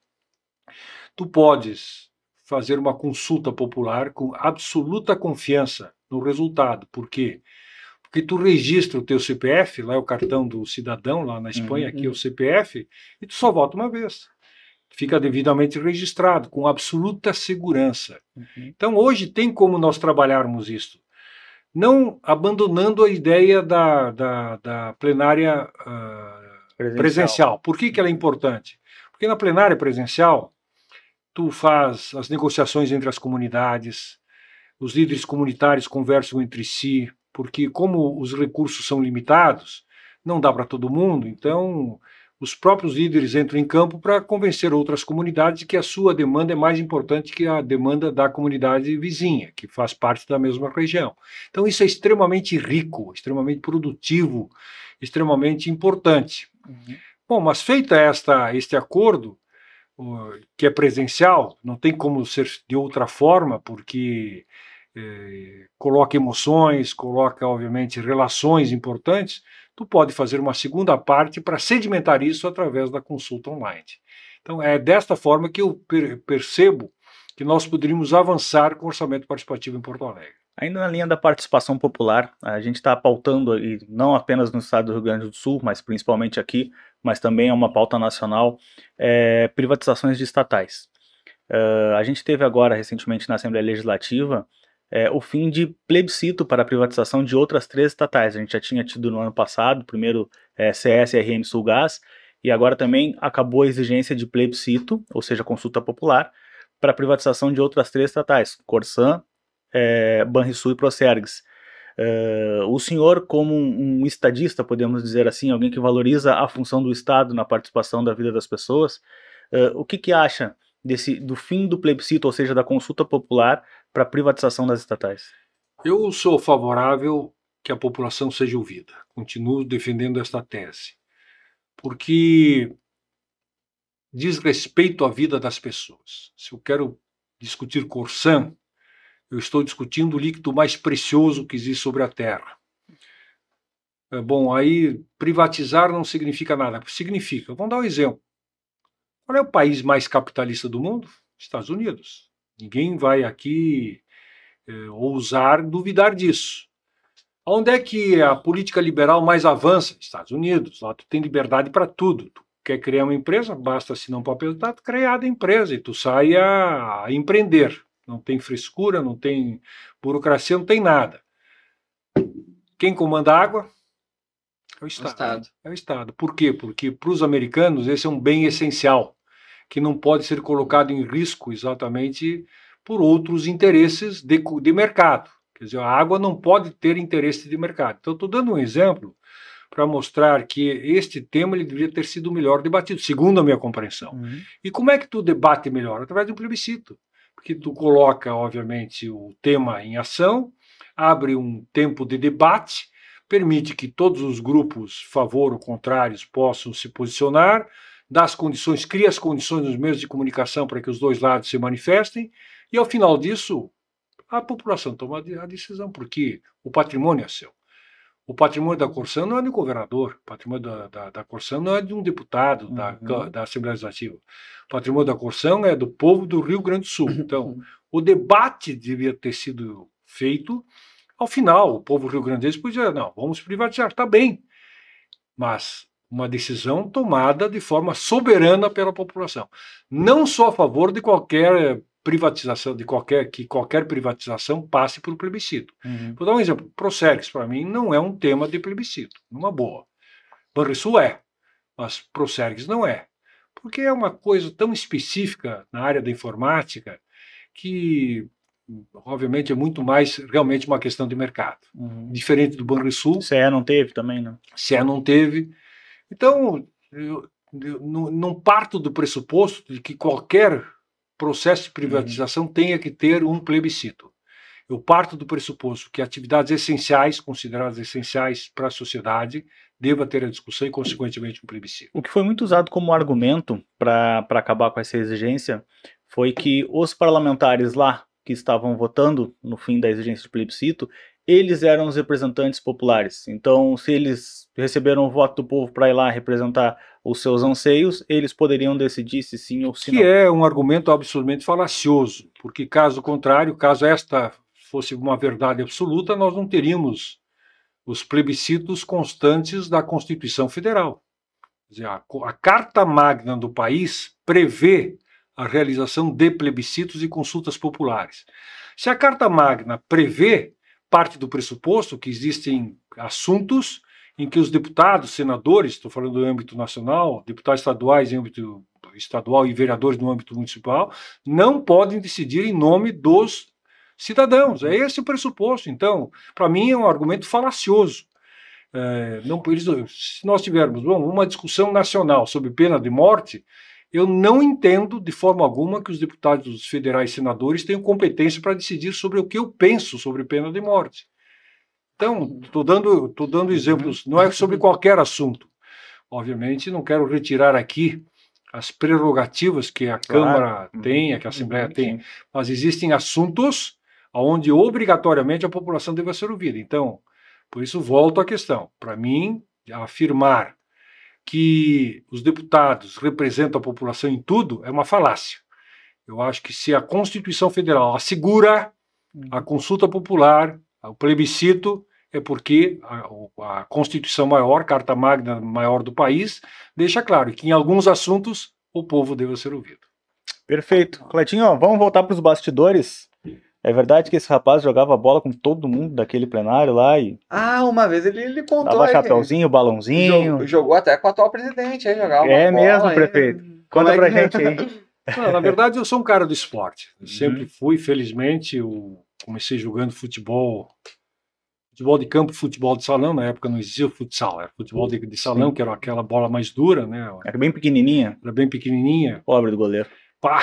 tu podes fazer uma consulta popular com absoluta confiança no resultado, porque quê? porque tu registra o teu CPF, lá é o cartão do cidadão, lá na Espanha, uhum. aqui é o CPF, e tu só vota uma vez. Fica devidamente registrado, com absoluta segurança. Uhum. Então, hoje tem como nós trabalharmos isso. Não abandonando a ideia da, da, da plenária uh, presencial. presencial. Por que, que ela é importante? Porque na plenária presencial, tu faz as negociações entre as comunidades, os líderes comunitários conversam entre si, porque como os recursos são limitados, não dá para todo mundo, então os próprios líderes entram em campo para convencer outras comunidades de que a sua demanda é mais importante que a demanda da comunidade vizinha, que faz parte da mesma região. Então isso é extremamente rico, extremamente produtivo, extremamente importante. Uhum. Bom, mas feita esta este acordo, que é presencial, não tem como ser de outra forma, porque eh, coloca emoções, coloca, obviamente, relações importantes, tu pode fazer uma segunda parte para sedimentar isso através da consulta online. Então, é desta forma que eu per percebo que nós poderíamos avançar com o orçamento participativo em Porto Alegre. Ainda na linha da participação popular, a gente está pautando, e não apenas no estado do Rio Grande do Sul, mas principalmente aqui, mas também é uma pauta nacional, é, privatizações de estatais. Uh, a gente teve agora, recentemente, na Assembleia Legislativa, é, o fim de plebiscito para a privatização de outras três estatais. A gente já tinha tido no ano passado, primeiro é, CS, RM Sulgás, e agora também acabou a exigência de plebiscito, ou seja, consulta popular, para a privatização de outras três estatais, Corsan, é, Banrisul e Procergs. Uh, o senhor, como um, um, estadista, podemos dizer assim, alguém que valoriza a função do Estado na participação da vida das pessoas, uh, o que, que acha desse, do fim do plebiscito, ou seja, da consulta popular para a privatização das estatais? Eu sou favorável que a população seja ouvida. Continuo defendendo esta tese. Porque diz respeito à vida das pessoas. Se eu quero discutir Corsan, eu estou discutindo o líquido mais precioso que existe sobre a Terra. É, bom, aí privatizar não significa nada. Significa. Vamos dar um exemplo. Qual é o país mais capitalista do mundo? Estados Unidos. Ninguém vai aqui é, ousar duvidar disso. Onde é que a política liberal mais avança? Estados Unidos. Lá tu tem liberdade para tudo. Tu quer criar uma empresa, basta assinar um papel, está criada a empresa e tu sai a, a empreender não tem frescura, não tem burocracia, não tem nada. Quem comanda a água? É o Estado. o Estado. É o Estado. Por quê? Porque para os americanos esse é um bem essencial, que não pode ser colocado em risco exatamente por outros interesses de, de mercado. Quer dizer, a água não pode ter interesse de mercado. Então, estou dando um exemplo para mostrar que este tema ele deveria ter sido melhor debatido, segundo a minha compreensão. Uhum. E como é que tu debate melhor? Através de um plebiscito porque tu coloca, obviamente, o tema em ação, abre um tempo de debate, permite que todos os grupos, favor ou contrários, possam se posicionar, dá as condições, cria as condições nos meios de comunicação para que os dois lados se manifestem, e ao final disso, a população toma a decisão, porque o patrimônio é seu. O patrimônio da Corsã não é do governador, o patrimônio da, da, da Corsã não é de um deputado uhum. da, da Assembleia Legislativa. O patrimônio da Corsã é do povo do Rio Grande do Sul. Então, o debate devia ter sido feito. Ao final, o povo rio-grandense podia dizer, não, vamos privatizar, está bem. Mas uma decisão tomada de forma soberana pela população. Não só a favor de qualquer privatização de qualquer que qualquer privatização passe por plebiscito. Uhum. Vou dar um exemplo. Procergs para mim não é um tema de plebiscito, numa boa. Banrisul é, mas Procergs não é, porque é uma coisa tão específica na área da informática que obviamente é muito mais realmente uma questão de mercado, uhum. diferente do Banrisul. CE não teve também, não? CE não teve. Então eu, eu não, parto do pressuposto de que qualquer processo de privatização uhum. tenha que ter um plebiscito. Eu parto do pressuposto que atividades essenciais, consideradas essenciais para a sociedade, deva ter a discussão e, consequentemente, um plebiscito. O que foi muito usado como argumento para acabar com essa exigência foi que os parlamentares lá que estavam votando no fim da exigência de plebiscito, eles eram os representantes populares. Então, se eles receberam o voto do povo para ir lá representar os seus anseios, eles poderiam decidir se sim ou se que não. Que é um argumento absolutamente falacioso, porque caso contrário, caso esta fosse uma verdade absoluta, nós não teríamos os plebiscitos constantes da Constituição Federal. Dizer, a, a Carta Magna do país prevê a realização de plebiscitos e consultas populares. Se a Carta Magna prevê, parte do pressuposto que existem assuntos em que os deputados, senadores, estou falando do âmbito nacional, deputados estaduais em âmbito estadual e vereadores no âmbito municipal, não podem decidir em nome dos cidadãos. É esse o pressuposto. Então, para mim, é um argumento falacioso. É, não, eles, se nós tivermos bom, uma discussão nacional sobre pena de morte, eu não entendo de forma alguma que os deputados federais e senadores tenham competência para decidir sobre o que eu penso sobre pena de morte. Então, estou dando, tô dando exemplos, não é sobre qualquer assunto. Obviamente, não quero retirar aqui as prerrogativas que a claro. Câmara tem, que a Assembleia uhum. tem, mas existem assuntos onde obrigatoriamente a população deve ser ouvida. Então, por isso volto à questão. Para mim, afirmar que os deputados representam a população em tudo é uma falácia. Eu acho que se a Constituição Federal assegura A consulta popular, o plebiscito, é porque a, a, Constituição maior, Carta Magna maior do país, deixa claro que em alguns assuntos o povo deve ser ouvido. Perfeito. Cleitinho, vamos voltar para os bastidores. É verdade que esse rapaz jogava bola com todo mundo daquele plenário lá e. Ah, uma vez ele, ele contou. Dava chapeuzinho, balãozinho. Jogou, jogou, até com o atual presidente aí, jogava. É mesmo, aí. prefeito. Conta é pra gente aí. Não, na verdade, eu sou um cara do esporte. Eu uhum. sempre fui, felizmente. Eu comecei jogando futebol futebol de campo, futebol de salão, na época não existia o futsal, era futebol de, de salão, Sim. que era aquela bola mais dura, né? Era bem pequenininha. Era bem pequenininha. Pobre do goleiro. Pá!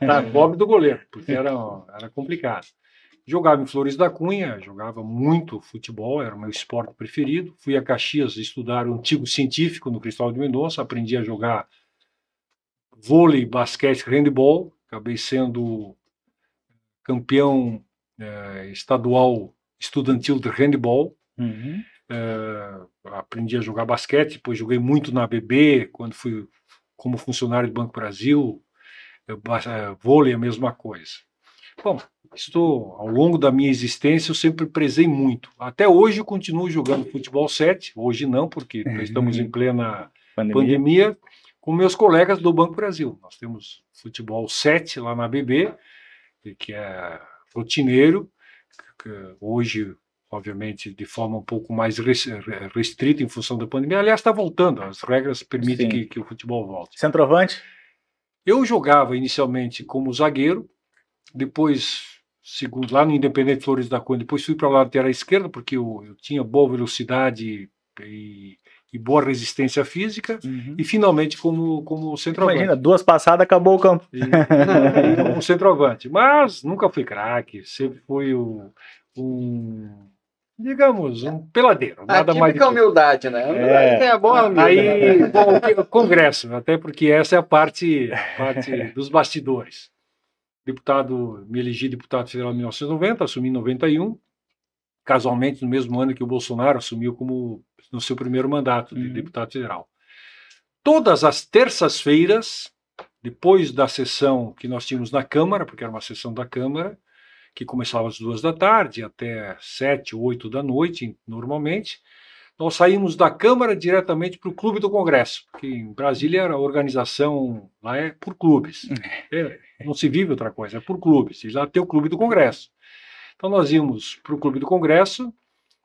Tá, pobre do goleiro, porque era, era complicado. Jogava em Flores da Cunha, jogava muito futebol, era o meu esporte preferido. Fui a Caxias estudar o antigo científico no Cristóvão de Mendonça, aprendi a jogar vôlei, basquete, handball. Acabei sendo campeão é, estadual estudantil de handball. Uhum. É, aprendi a jogar basquete, depois joguei muito na BB, quando fui como funcionário do Banco Brasil, é, vôlei a mesma coisa. Bom, estou ao longo da minha existência eu sempre prezei muito. Até hoje eu continuo jogando futebol 7, hoje não, porque estamos em plena pandemia. pandemia, com meus colegas do Banco Brasil. Nós temos futebol 7 lá na BB, que é rotineiro, hoje, obviamente, de forma um pouco mais restrita em função da pandemia. Aliás, está voltando, as regras permitem que, que, o futebol volte. Centroavante? Eu jogava inicialmente como zagueiro, depois, segundo, lá no Independente Flores da Cunha, depois fui para a lateral esquerda, porque eu, eu tinha boa velocidade e, e boa resistência física, uhum. e finalmente como, como centroavante. Imagina, duas passadas, acabou o campo. E, e como centroavante. Mas nunca fui craque, sempre fui o, um, digamos, um peladeiro. A nada mais humildade, né? Humildade é, é boa Aí, bom, o Congresso, até porque essa é a parte, parte dos bastidores. Deputado, me elegi deputado federal em 1990, assumi em 91, casualmente no mesmo ano que o Bolsonaro assumiu como no seu primeiro mandato de uhum. deputado federal. Todas as terças-feiras, depois da sessão que nós tínhamos na Câmara, porque era uma sessão da Câmara, que começava às duas da tarde até sete, oito da noite, normalmente, nós saímos da Câmara diretamente para o Clube do Congresso, que em Brasília era a organização, lá é por clubes. Uhum. É, não se vive outra coisa, é por clubes. E lá tem o Clube do Congresso. Então nós íamos para o Clube do Congresso,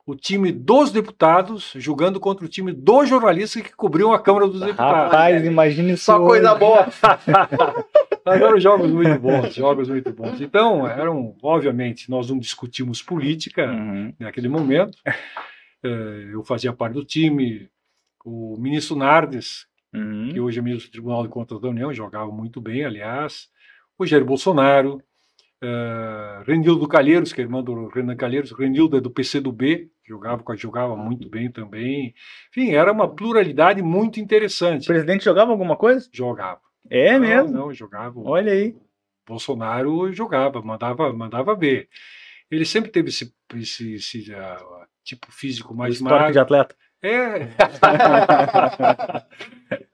o time dos deputados jogando contra o time dos jornalistas que cobriam a Câmara dos Deputados. Rapaz, imagine só coisa boa. Mas eram jogos muito bons, jogos muito bons. Então, eram, obviamente, nós não discutimos política uhum. naquele momento. É, eu fazia parte do time, o ministro Nardes, uhum. que hoje é ministro do Tribunal de Contas da União, jogava muito bem, aliás. O Jair Bolsonaro, Uh, Renildo Calheiros, que é irmão do Renan Calheiros, Renildo é do PCdoB, jogava, jogava muito bem também. Enfim, era uma pluralidade muito interessante. O presidente jogava alguma coisa? Jogava. É não, mesmo? Não, jogava. Olha aí. Bolsonaro jogava, mandava, mandava ver. Ele sempre teve esse, esse, esse uh, tipo físico mais magro. de atleta. É.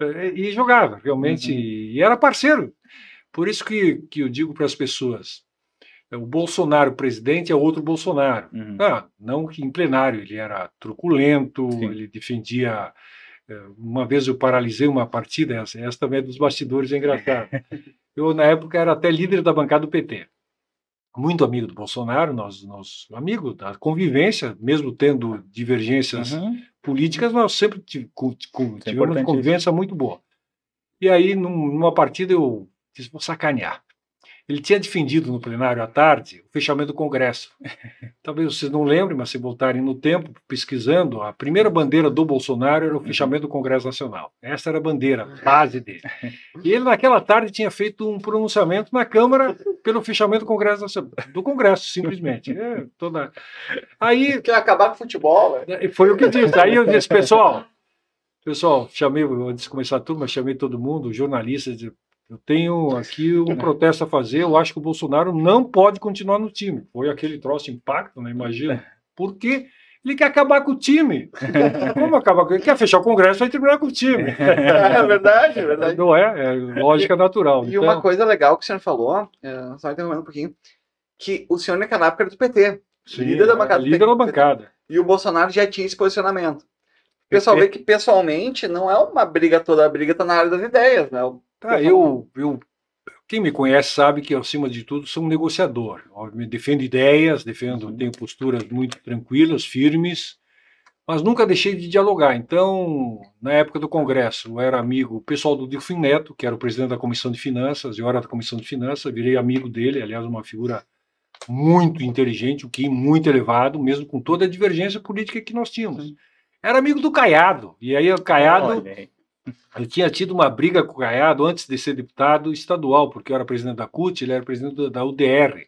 e jogava, realmente. Uhum. E era parceiro. Por isso que, que eu digo para as pessoas: o Bolsonaro presidente é outro Bolsonaro. Uhum. Ah, não que em plenário ele era truculento, Sim. ele defendia. Eh, uma vez eu paralisei uma partida, essa, essa também é dos bastidores, é engraçado. eu, na época, era até líder da bancada do PT. Muito amigo do Bolsonaro, nós, nós amigo da convivência, mesmo tendo divergências uhum. políticas, nós sempre tivemos uma convivência muito boa. E aí, numa partida, eu disse: vou sacanear. Ele tinha defendido no plenário à tarde o fechamento do Congresso. Talvez vocês não lembrem, mas se voltarem no tempo, pesquisando, a primeira bandeira do Bolsonaro era o fechamento do Congresso Nacional. Essa era a bandeira, base dele. E ele, naquela tarde, tinha feito um pronunciamento na Câmara pelo fechamento do Congresso Nacional. Do Congresso, simplesmente. É, toda... Aí. Quer acabar com o futebol, né? Foi o que disse. Aí eu disse, pessoal. Pessoal, chamei, antes de começar a turma, chamei todo mundo, jornalistas, eu tenho aqui um protesto a fazer. Eu acho que o Bolsonaro não pode continuar no time. Foi aquele troço impacto, né? Imagina. Porque ele quer acabar com o time. Como acabar com ele? Quer fechar o Congresso, vai terminar com o time. É verdade, é verdade. Não é? É lógica natural. E então... uma coisa legal que o senhor falou, é, só interrompendo um pouquinho, que o senhor naquela época era do PT. Sim, líder da era bancada. líder da bancada. E o Bolsonaro já tinha esse posicionamento. O pessoal vê que pessoalmente não é uma briga toda, a briga tá na área das ideias, né? O- Tá, eu, eu, quem me conhece sabe que, acima de tudo, sou um negociador. Defendo ideias, defendo, Uhum. tenho posturas muito tranquilas, firmes, mas nunca deixei de dialogar. Então, na época do Congresso, eu era amigo pessoal do Dilfim Neto, que era o presidente da Comissão de Finanças, eu era da Comissão de Finanças, virei amigo dele, aliás, uma figura muito inteligente, o que muito elevado, mesmo com toda a divergência política que nós tínhamos. Era amigo do Caiado, e aí o Caiado Olha. Eu tinha tido uma briga com o Caiado antes de ser deputado estadual, porque eu era presidente da CUT, ele era presidente da- UDR,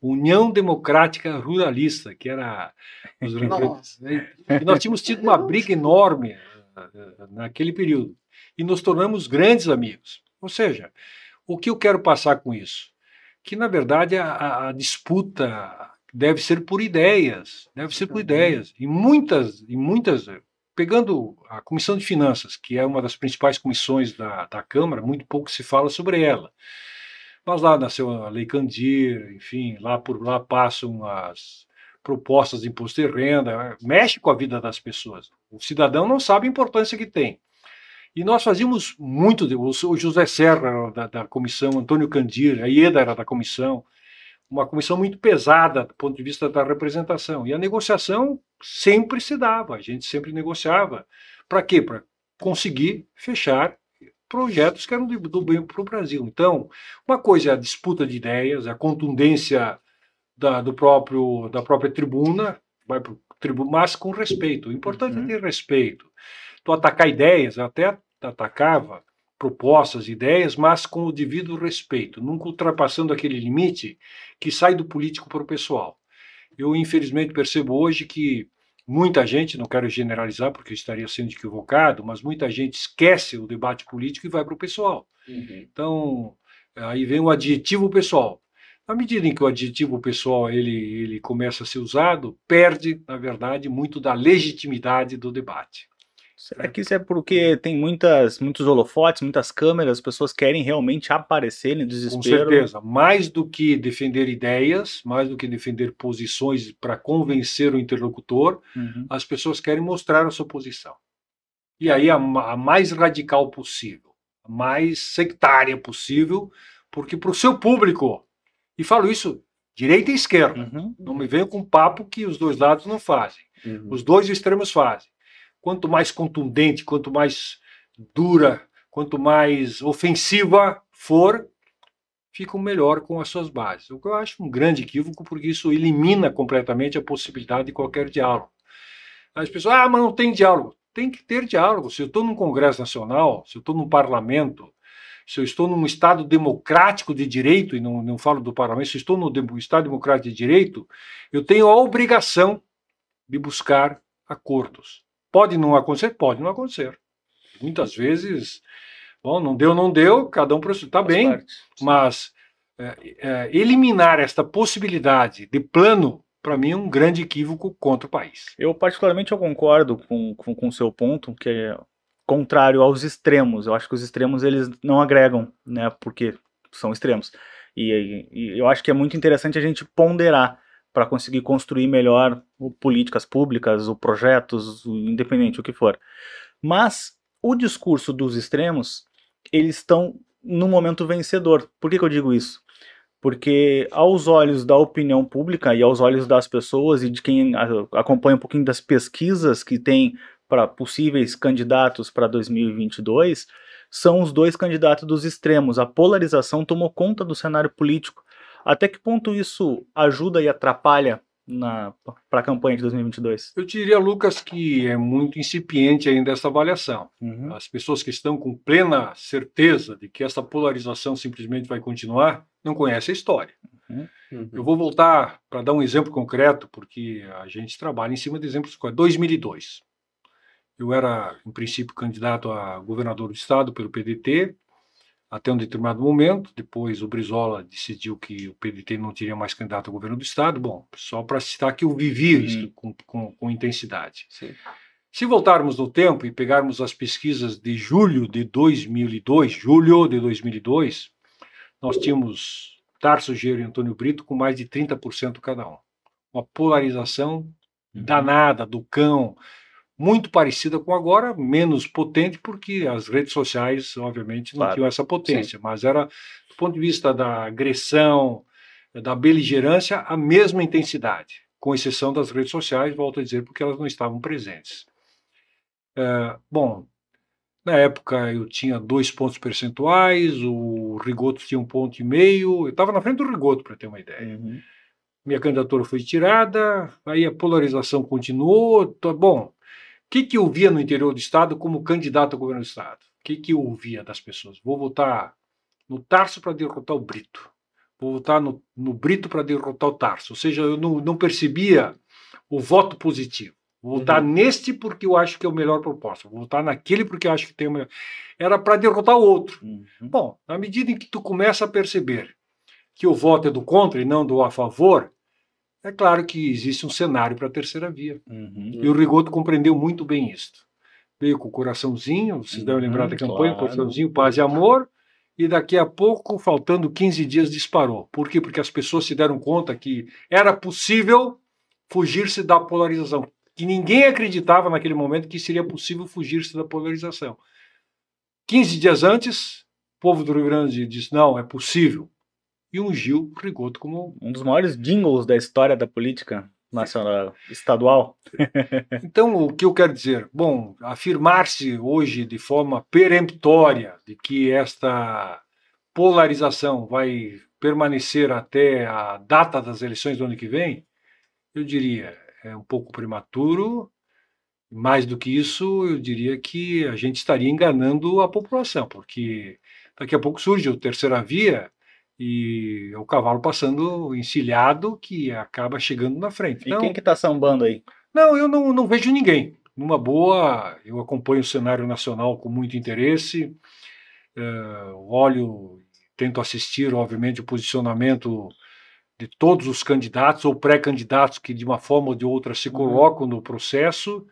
União Democrática Ruralista, que era. os- Nossa. E nós tínhamos tido uma briga enorme eh, naquele período. E nos tornamos grandes amigos. Ou seja, o que eu quero passar com isso? Que, na verdade, a- a, a disputa deve ser por ideias, deve ser por ideias. E muitas, e muitas, pegando a Comissão de Finanças, que é uma das principais comissões da, da Câmara, muito pouco se fala sobre ela. Mas lá nasceu a Lei Candir, enfim, lá por lá passam as propostas de imposto de renda, mexe com a vida das pessoas. O cidadão não sabe a importância que tem. E nós fazíamos muito, o José Serra era da, da comissão, Antônio Candir, a Ieda era da comissão, uma comissão muito pesada do ponto de vista da representação. E a negociação sempre se dava, a gente sempre negociava. Para quê? Para conseguir fechar projetos que eram do, do bem para o Brasil. Então, uma coisa é a disputa de ideias, a contundência da, do próprio, da própria tribuna, vai pro tribu, mas com respeito. O importante Uhum. é ter respeito. Tu atacar ideias, eu até atacava propostas, ideias, mas com o devido respeito, nunca ultrapassando aquele limite que sai do político para o pessoal. Eu, infelizmente, percebo hoje que muita gente, não quero generalizar porque eu estaria sendo equivocado, mas muita gente esquece o debate político e vai para o pessoal. Então, aí vem o adjetivo pessoal. Na medida em que o adjetivo pessoal ele, ele começa a ser usado, perde, na verdade, muito da legitimidade do debate. Será que isso é porque tem muitas, muitos holofotes, muitas câmeras, as pessoas querem realmente aparecer no Com desespero? certeza. Mais do que defender ideias, mais do que defender posições para convencer o interlocutor, Uhum. as pessoas querem mostrar a sua posição. E aí a, a mais radical possível, a mais sectária possível, porque para o seu público, e falo isso direita e esquerda, Uhum. não me venham com papo que os dois lados não fazem. Uhum. Os dois extremos fazem. Quanto mais contundente, quanto mais dura, quanto mais ofensiva for, ficam melhor com as suas bases. O que eu acho um grande equívoco, porque isso elimina completamente a possibilidade de qualquer diálogo. As pessoas, ah, mas não tem diálogo. Tem que ter diálogo. Se eu estou num Congresso Nacional, se eu estou num parlamento, se eu estou num Estado democrático de direito, e não, não falo do parlamento, se eu estou no dem- Estado democrático de direito, eu tenho a obrigação de buscar acordos. Pode não acontecer? Pode não acontecer. Muitas vezes, bom, não deu, não deu, cada um está bem, parte. mas é, é, eliminar esta possibilidade de plano, para mim, é um grande equívoco contra o país. Eu particularmente eu concordo com com com o seu ponto, que é contrário aos extremos. Eu acho que os extremos eles não agregam, né? Porque são extremos. E, e eu acho que é muito interessante a gente ponderar para conseguir construir melhor políticas públicas, o projetos, o independente o que for. Mas o discurso dos extremos, eles estão no momento vencedor. Por que, que eu digo isso? Porque aos olhos da opinião pública e aos olhos das pessoas e de quem acompanha um pouquinho das pesquisas que tem para possíveis candidatos para 2022, são os dois candidatos dos extremos. A polarização tomou conta do cenário político. Até que ponto isso ajuda e atrapalha para a campanha de 2022? Eu diria, Lucas, que é muito incipiente ainda essa avaliação. Uhum. As pessoas que estão com plena certeza de que essa polarização simplesmente vai continuar, não conhecem a história. Uhum. Eu vou voltar para dar um exemplo concreto, porque a gente trabalha em cima de exemplos. 2002. Eu era, em princípio, candidato a governador do estado pelo PDT, até um determinado momento. Depois o Brizola decidiu que o PDT não teria mais candidato a governo do estado. Bom, só para citar que eu vivi Uhum. isso com, com, com intensidade. Sim. Se voltarmos no tempo e pegarmos as pesquisas de julho de 2002, julho de 2002, nós tínhamos Tarso Gero e Antônio Brito com mais de 30% cada um. Uma polarização Uhum. danada do cão, muito parecida com agora, menos potente, porque as redes sociais, obviamente, não Claro. tinham essa potência, mas era, do ponto de vista da agressão, da beligerância, a mesma intensidade, com exceção das redes sociais, volto a dizer, porque elas não estavam presentes. É, bom, na época eu tinha dois pontos percentuais, o Rigoto tinha um ponto e meio, eu estava na frente do Rigoto, para ter uma ideia Uhum. minha candidatura foi tirada, aí a polarização continuou. Tá bom, que, que eu via no interior do Estado como candidato ao governo do Estado? O que, que eu ouvia das pessoas? Vou votar no Tarso para derrotar o Brito. Vou votar no, no Brito para derrotar o Tarso. Ou seja, eu não, não percebia o voto positivo. Vou votar neste porque eu acho que é o melhor proposta. Vou votar naquele porque eu acho que tem o melhor. Era para derrotar o outro. Uhum. Bom, na medida em que tu começa a perceber que o voto é do contra e não do a favor, é claro que existe um cenário para a terceira via. Uhum. E o Rigoto compreendeu muito bem isto. Veio com o coraçãozinho, vocês devem lembrar da Uhum, campanha, claro. coraçãozinho, paz e amor, e daqui a pouco, faltando 15 dias, disparou. Por quê? Porque as pessoas se deram conta que era possível fugir-se da polarização. Que ninguém acreditava naquele momento que seria possível fugir-se da polarização. 15 dias antes, o povo do Rio Grande disse: não, é possível. E ungiu Rigoto como Um dos maiores jingles da história da política nacional, estadual. Então, o que eu quero dizer? Bom, afirmar-se hoje de forma peremptória de que esta polarização vai permanecer até a data das eleições do ano que vem, eu diria, é um pouco prematuro. Mais do que isso, eu diria que a gente estaria enganando a população, porque daqui a pouco surge o terceira via e é o cavalo passando encilhado que acaba chegando na frente. E quem que tá sambando aí? Não, eu não, não vejo ninguém. Numa boa, eu acompanho o cenário nacional com muito interesse, eh, olho, tento assistir, obviamente, o posicionamento de todos os candidatos ou pré-candidatos que, de uma forma ou de outra, se colocam no processo.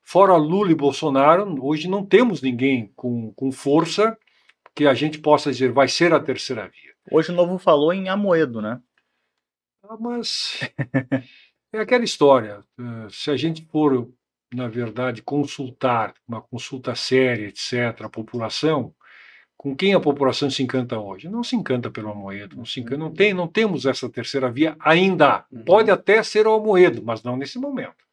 Fora Lula e Bolsonaro, hoje não temos ninguém com, com força que a gente possa dizer vai ser a terceira via. Hoje o Novo falou em Amoedo, né? Ah, mas é aquela história. eh, Se a gente for, na verdade, consultar, uma consulta séria, etc., a população, com quem a população se encanta hoje? Não se encanta pelo Amoedo, não se encanta, não tem, não temos essa terceira via ainda. Uhum. Pode até ser o Amoedo, mas não nesse momento.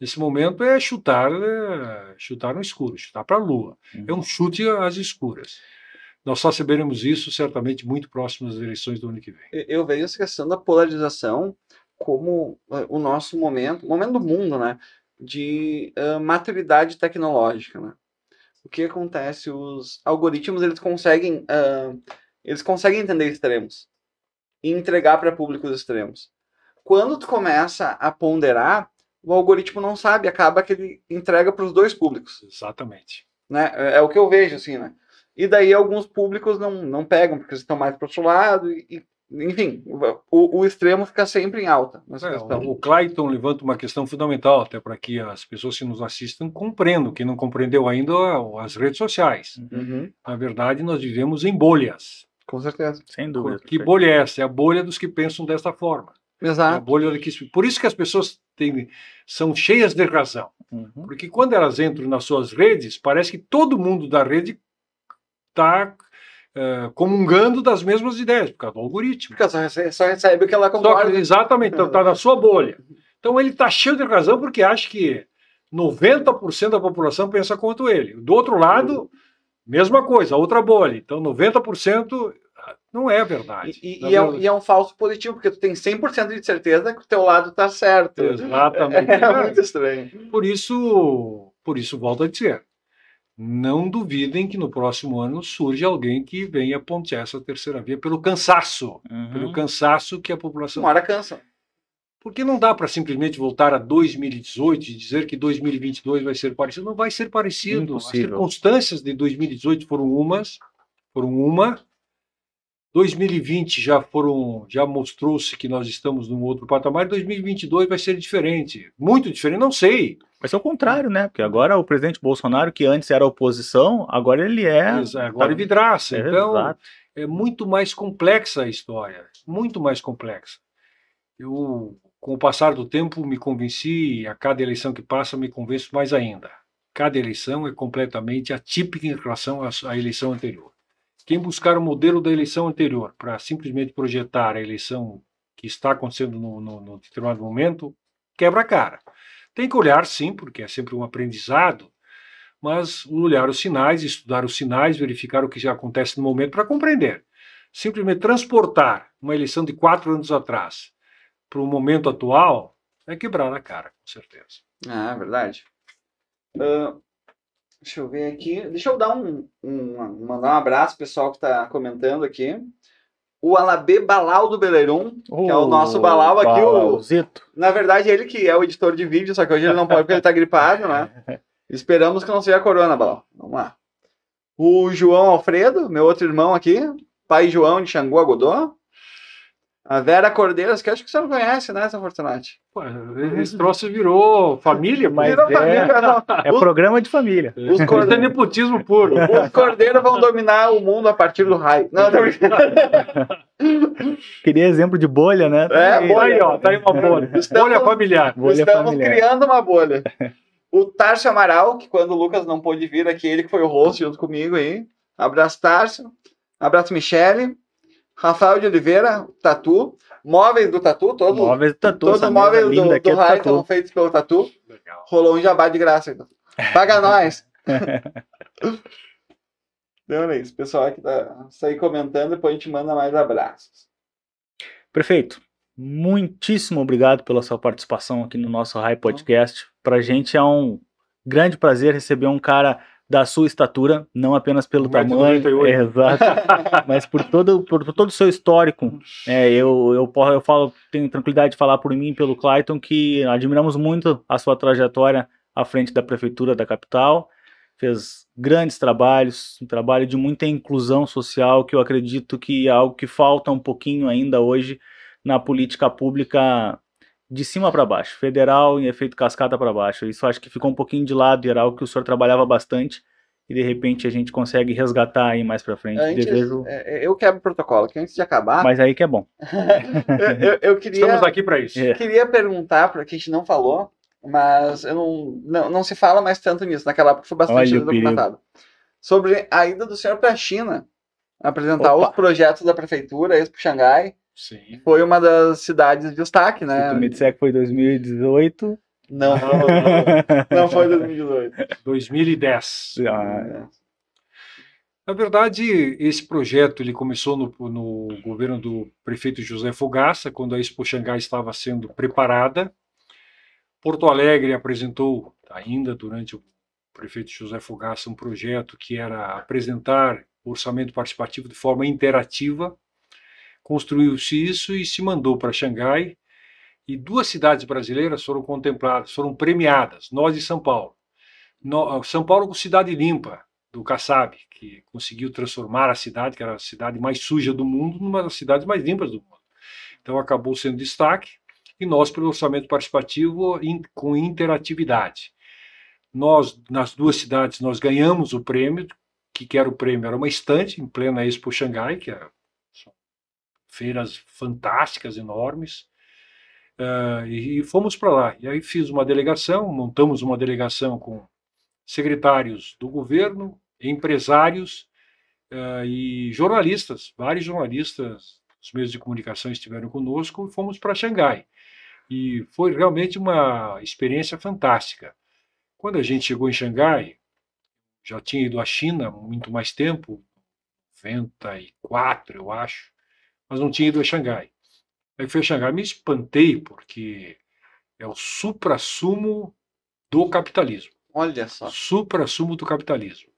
Nesse momento é chutar, eh, chutar no escuro, chutar para a lua. É um chute às escuras. Nós só saberemos isso certamente muito próximo das eleições do ano que vem. Eu- vejo essa questão da polarização como eh, o nosso momento, momento do mundo, né? De ah, maturidade tecnológica, né? O que acontece? Os algoritmos eles conseguem ah, eles conseguem entender extremos e entregar para públicos extremos. Quando tu começa a ponderar, o algoritmo não sabe, acaba que ele entrega para os dois públicos Exatamente. né? É, é o que eu vejo, assim, né? E daí alguns públicos não, não pegam, porque eles estão mais para outro lado, e, e, enfim, o, o extremo fica sempre em alta nessa É, questão. o, o Clayton levanta uma questão fundamental, até para que as pessoas que nos assistam compreendam. Quem não compreendeu ainda as redes sociais. Uhum, Na verdade, nós vivemos em bolhas. com certeza. Sem dúvida. Que bolha é essa? É a bolha dos que pensam desta forma. É a Exato. bolha que... Por isso que as pessoas têm, são cheias de razão. Uhum. Porque quando elas entram nas suas redes, parece que todo mundo da rede está comungando das mesmas ideias, por causa do algoritmo. Porque só só recebe o que ela concorda. que, exatamente, então está na sua bolha. Então ele está cheio de razão porque acha que 90% da população pensa quanto ele. Do outro lado, mesma coisa, outra bolha. Então 90% não é verdade. E, e- e é, um, e é um falso positivo, porque tu tem 100% de certeza que o teu lado tá certo. Exatamente. É muito estranho. Por isso, por isso volto a dizer, não duvidem que no próximo ano surge alguém que venha pontear essa terceira via pelo cansaço, Uhum. pelo cansaço que a população Uma hora cansa. Porque não dá para simplesmente voltar a 2018 e dizer que 2022 vai ser parecido. Não vai ser parecido. Impossível. As circunstâncias de 2018 foram umas, foram uma. 2020 já foram, já mostrou-se que nós estamos num outro patamar. 2022 vai ser diferente, muito diferente. Não sei. Vai ser o contrário, né? Porque agora o presidente Bolsonaro, que antes era oposição, agora ele é. Mas agora é vidraça. É, Então exato. é muito mais complexa a história, muito mais complexa. Eu, com o passar do tempo, me convenci, a cada eleição que passa, me convenço mais ainda. Cada eleição é completamente atípica em relação à, à eleição anterior. Quem buscar o modelo da eleição anterior para simplesmente projetar a eleição que está acontecendo no, no, no determinado momento, quebra a cara. Tem que olhar, sim, porque é sempre um aprendizado, mas olhar os sinais, estudar os sinais, verificar o que já acontece no momento para compreender. Simplesmente transportar uma eleição de quatro anos atrás para o momento atual é quebrar a cara, com certeza. Ah, é verdade. Uh, deixa eu ver aqui. Deixa eu dar um, um, mandar um abraço pessoal que está comentando aqui o Alabê Balau do Beleirum, que é o nosso Balau aqui. O, na verdade, ele que é o editor de vídeo, só que hoje ele não pode porque ele tá gripado, né? Esperamos que não seja corona, Balau. Vamos lá. O João Alfredo, meu outro irmão aqui, pai João de Xangô Agodô. A Vera Cordeiras, que acho que você não conhece, né, São Fortunati? Esse troço virou família, mas virou é, família, não. é Os, programa de família. Os corde... é nepotismo puro. Os Cordeiros vão dominar o mundo a partir do raio. Não, tá Queria exemplo de bolha, né? É, bolha, aí, ó, tá aí uma bolha. Estamos, bolha familiar. Bolha estamos familiar. criando uma bolha. O Tarso Amaral, que quando o Lucas não pôde vir aqui, ele que foi o host junto comigo aí. Abraço, Tarso. Abraço, Michele. Rafael de Oliveira, Tatu. Móveis do Tatu, todos. Móveis do Tatu. Todos os móveis do, do, do Rai são feitos pelo Tatu. Legal. Rolou um jabá de graça. Então. Paga nós. Então é isso. Pessoal que tá aí comentando, depois a gente manda mais abraços. Perfeito. Muitíssimo obrigado pela sua participação aqui no nosso Rai Podcast. Para a gente é um grande prazer receber um cara da sua estatura, não apenas pelo tamanho, é, exato, mas por todo, por, por, todo o seu histórico. É, eu, eu, eu falo, tenho tranquilidade de falar por mim e pelo Clayton que admiramos muito a sua trajetória à frente da prefeitura da capital. Fez grandes trabalhos, um trabalho de muita inclusão social, que eu acredito que é algo que falta um pouquinho ainda hoje na política pública de cima para baixo, federal em efeito cascata para baixo. Isso acho que ficou um pouquinho de lado e era algo que o senhor trabalhava bastante e de repente a gente consegue resgatar aí mais para frente. Antes, Desejo... É, é, eu quebro o protocolo, que antes de acabar. Mas aí que é bom. eu, eu, queria. Estamos aqui para isso. É. Queria perguntar para que a gente não falou, mas eu não, não, não se fala mais tanto nisso. Naquela época foi bastante Olha documentado. Sobre a ida do senhor para a China apresentar Opa. os projetos da prefeitura, esse para Xangai. Sim. Foi uma das cidades de destaque, né? Se tu me disser que foi 2018. Não, não, não, não foi 2018. 2010. Ah. Na verdade, esse projeto ele começou no, no, governo do prefeito José Fogaça, quando a Expo Xangai estava sendo preparada. Porto Alegre apresentou, ainda durante o prefeito José Fogaça, um projeto que era apresentar o orçamento participativo de forma interativa construiu-se isso e se mandou para Xangai, e duas cidades brasileiras foram contempladas, foram premiadas, nós e São Paulo. No, São Paulo com cidade limpa, do Kassab, que conseguiu transformar a cidade, que era a cidade mais suja do mundo, numa das cidades mais limpas do mundo. Então acabou sendo destaque, e nós pelo orçamento participativo in, com interatividade. Nós, nas duas cidades, nós ganhamos o prêmio, que, que era o prêmio? Era uma estante em plena Expo Xangai, que era feiras fantásticas, enormes, uh, e, fomos para lá. E aí fiz uma delegação, montamos uma delegação com secretários do governo, empresários uh, e jornalistas, vários jornalistas os meios de comunicação estiveram conosco e fomos para Xangai. E foi realmente uma experiência fantástica. Quando a gente chegou em Xangai, já tinha ido à China muito mais tempo, 94, eu acho, mas não tinha ido a Xangai. Aí fui a Xangai, me espantei, porque é o supra-sumo do capitalismo. Olha só. Supra-sumo do capitalismo.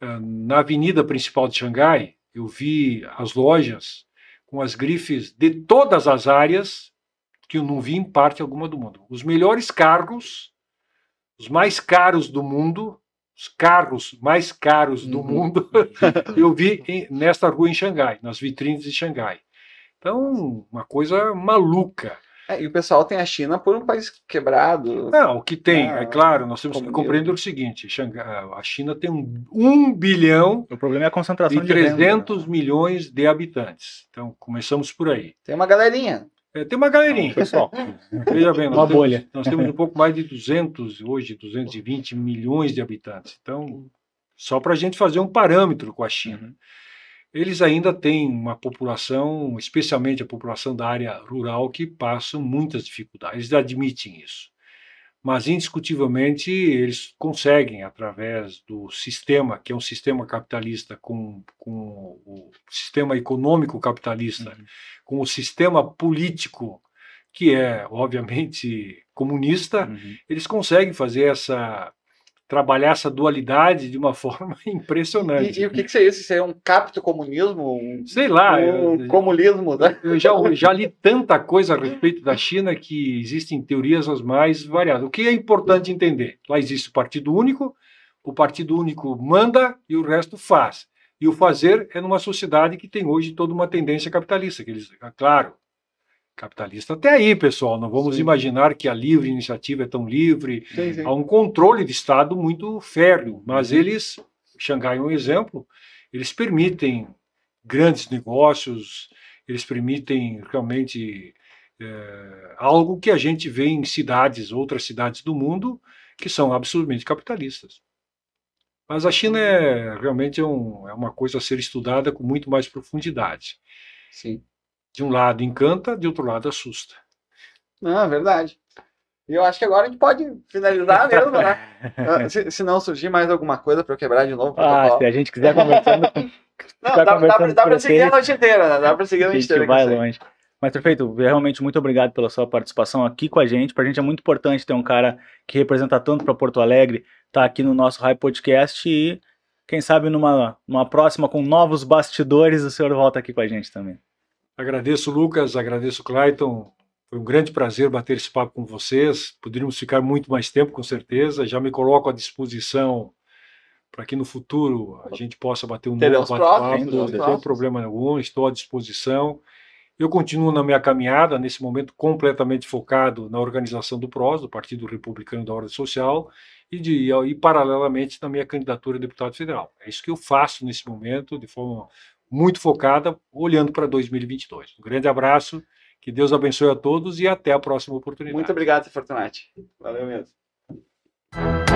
Ah, na avenida principal de Xangai, eu vi as lojas com as grifes de todas as áreas que eu não vi em parte alguma do mundo. Os melhores carros, os mais caros do mundo, os carros mais caros do uhum. mundo, eu vi em, nesta rua em Xangai, nas vitrines de Xangai. Então, uma coisa maluca. É, e o pessoal tem a China por um país quebrado. Não, o que tem, Ah, é claro, nós temos que compreender o seguinte: a China tem um, um bilhão O problema é a concentração e de renda. 300 milhões de habitantes. Então, começamos por aí. Tem uma galerinha. É, tem uma galerinha. Pessoal, Veja bem, Uma nós temos, bolha. nós temos um pouco mais de 200, hoje 220 milhões de habitantes. Então, só para a gente fazer um parâmetro com a China. Uhum. Eles ainda têm uma população, especialmente a população da área rural, que passam muitas dificuldades. Eles admitem isso. Mas, indiscutivelmente, eles conseguem, através do sistema, que é um sistema capitalista com, com o sistema econômico capitalista, Uhum. com o sistema político, que é, obviamente, comunista, Uhum. eles conseguem fazer essa. Trabalhar essa dualidade de uma forma impressionante. E, e o que, que seria isso? Seria um capto comunismo? Um, Sei lá, um eu, comunismo, né? eu já, já li tanta coisa a respeito da China que existem teorias as mais variadas. O que é importante entender? Lá existe o Partido Único, o Partido Único manda e o resto faz. E o fazer é numa sociedade que tem hoje toda uma tendência capitalista. Que eles, é claro, capitalista até aí, pessoal. Não vamos Sim. imaginar que a livre iniciativa é tão livre. Sim, sim. Há um controle de Estado muito férreo, mas Uhum. eles, Xangai é um exemplo, eles permitem grandes negócios, eles permitem realmente eh, algo que a gente vê em cidades, outras cidades do mundo, que são absolutamente capitalistas. Mas a China é realmente é, um- é uma coisa a ser estudada com muito mais profundidade. Sim. De um lado encanta, de outro lado assusta. Não, é verdade. E eu acho que agora a gente pode finalizar mesmo, né? Ah, se, se não surgir mais alguma coisa para eu quebrar de novo. Ah, se a gente quiser conversando, não, dá, dá, pra- conversando dá pra seguir a noite inteira, né? Dá pra seguir a a noite gente inteira. vai com isso aí. longe. Mas, prefeito, realmente muito obrigado pela sua participação aqui com a gente. Para a gente é muito importante ter um cara que representa tanto para Porto Alegre, tá aqui no nosso High Podcast e quem sabe numa, numa próxima com novos bastidores o senhor volta aqui com a gente também. Agradeço, Lucas, agradeço, Clayton. Foi um grande prazer bater esse papo com vocês. Poderíamos ficar muito mais tempo, com certeza. Já me coloco à disposição para que no futuro a gente possa bater um Teremos novo bate-papo. sem Não tem problema algum, estou à disposição. Eu continuo na minha caminhada, nesse momento completamente focado na organização do PROS, do Partido Republicano da Ordem Social, e, de, e paralelamente na minha candidatura a deputado federal. É isso que eu faço nesse momento, de forma muito focada, olhando para 2022. Um grande abraço, que Deus abençoe a todos e até a próxima oportunidade. Muito obrigado, Fortunati. Valeu mesmo.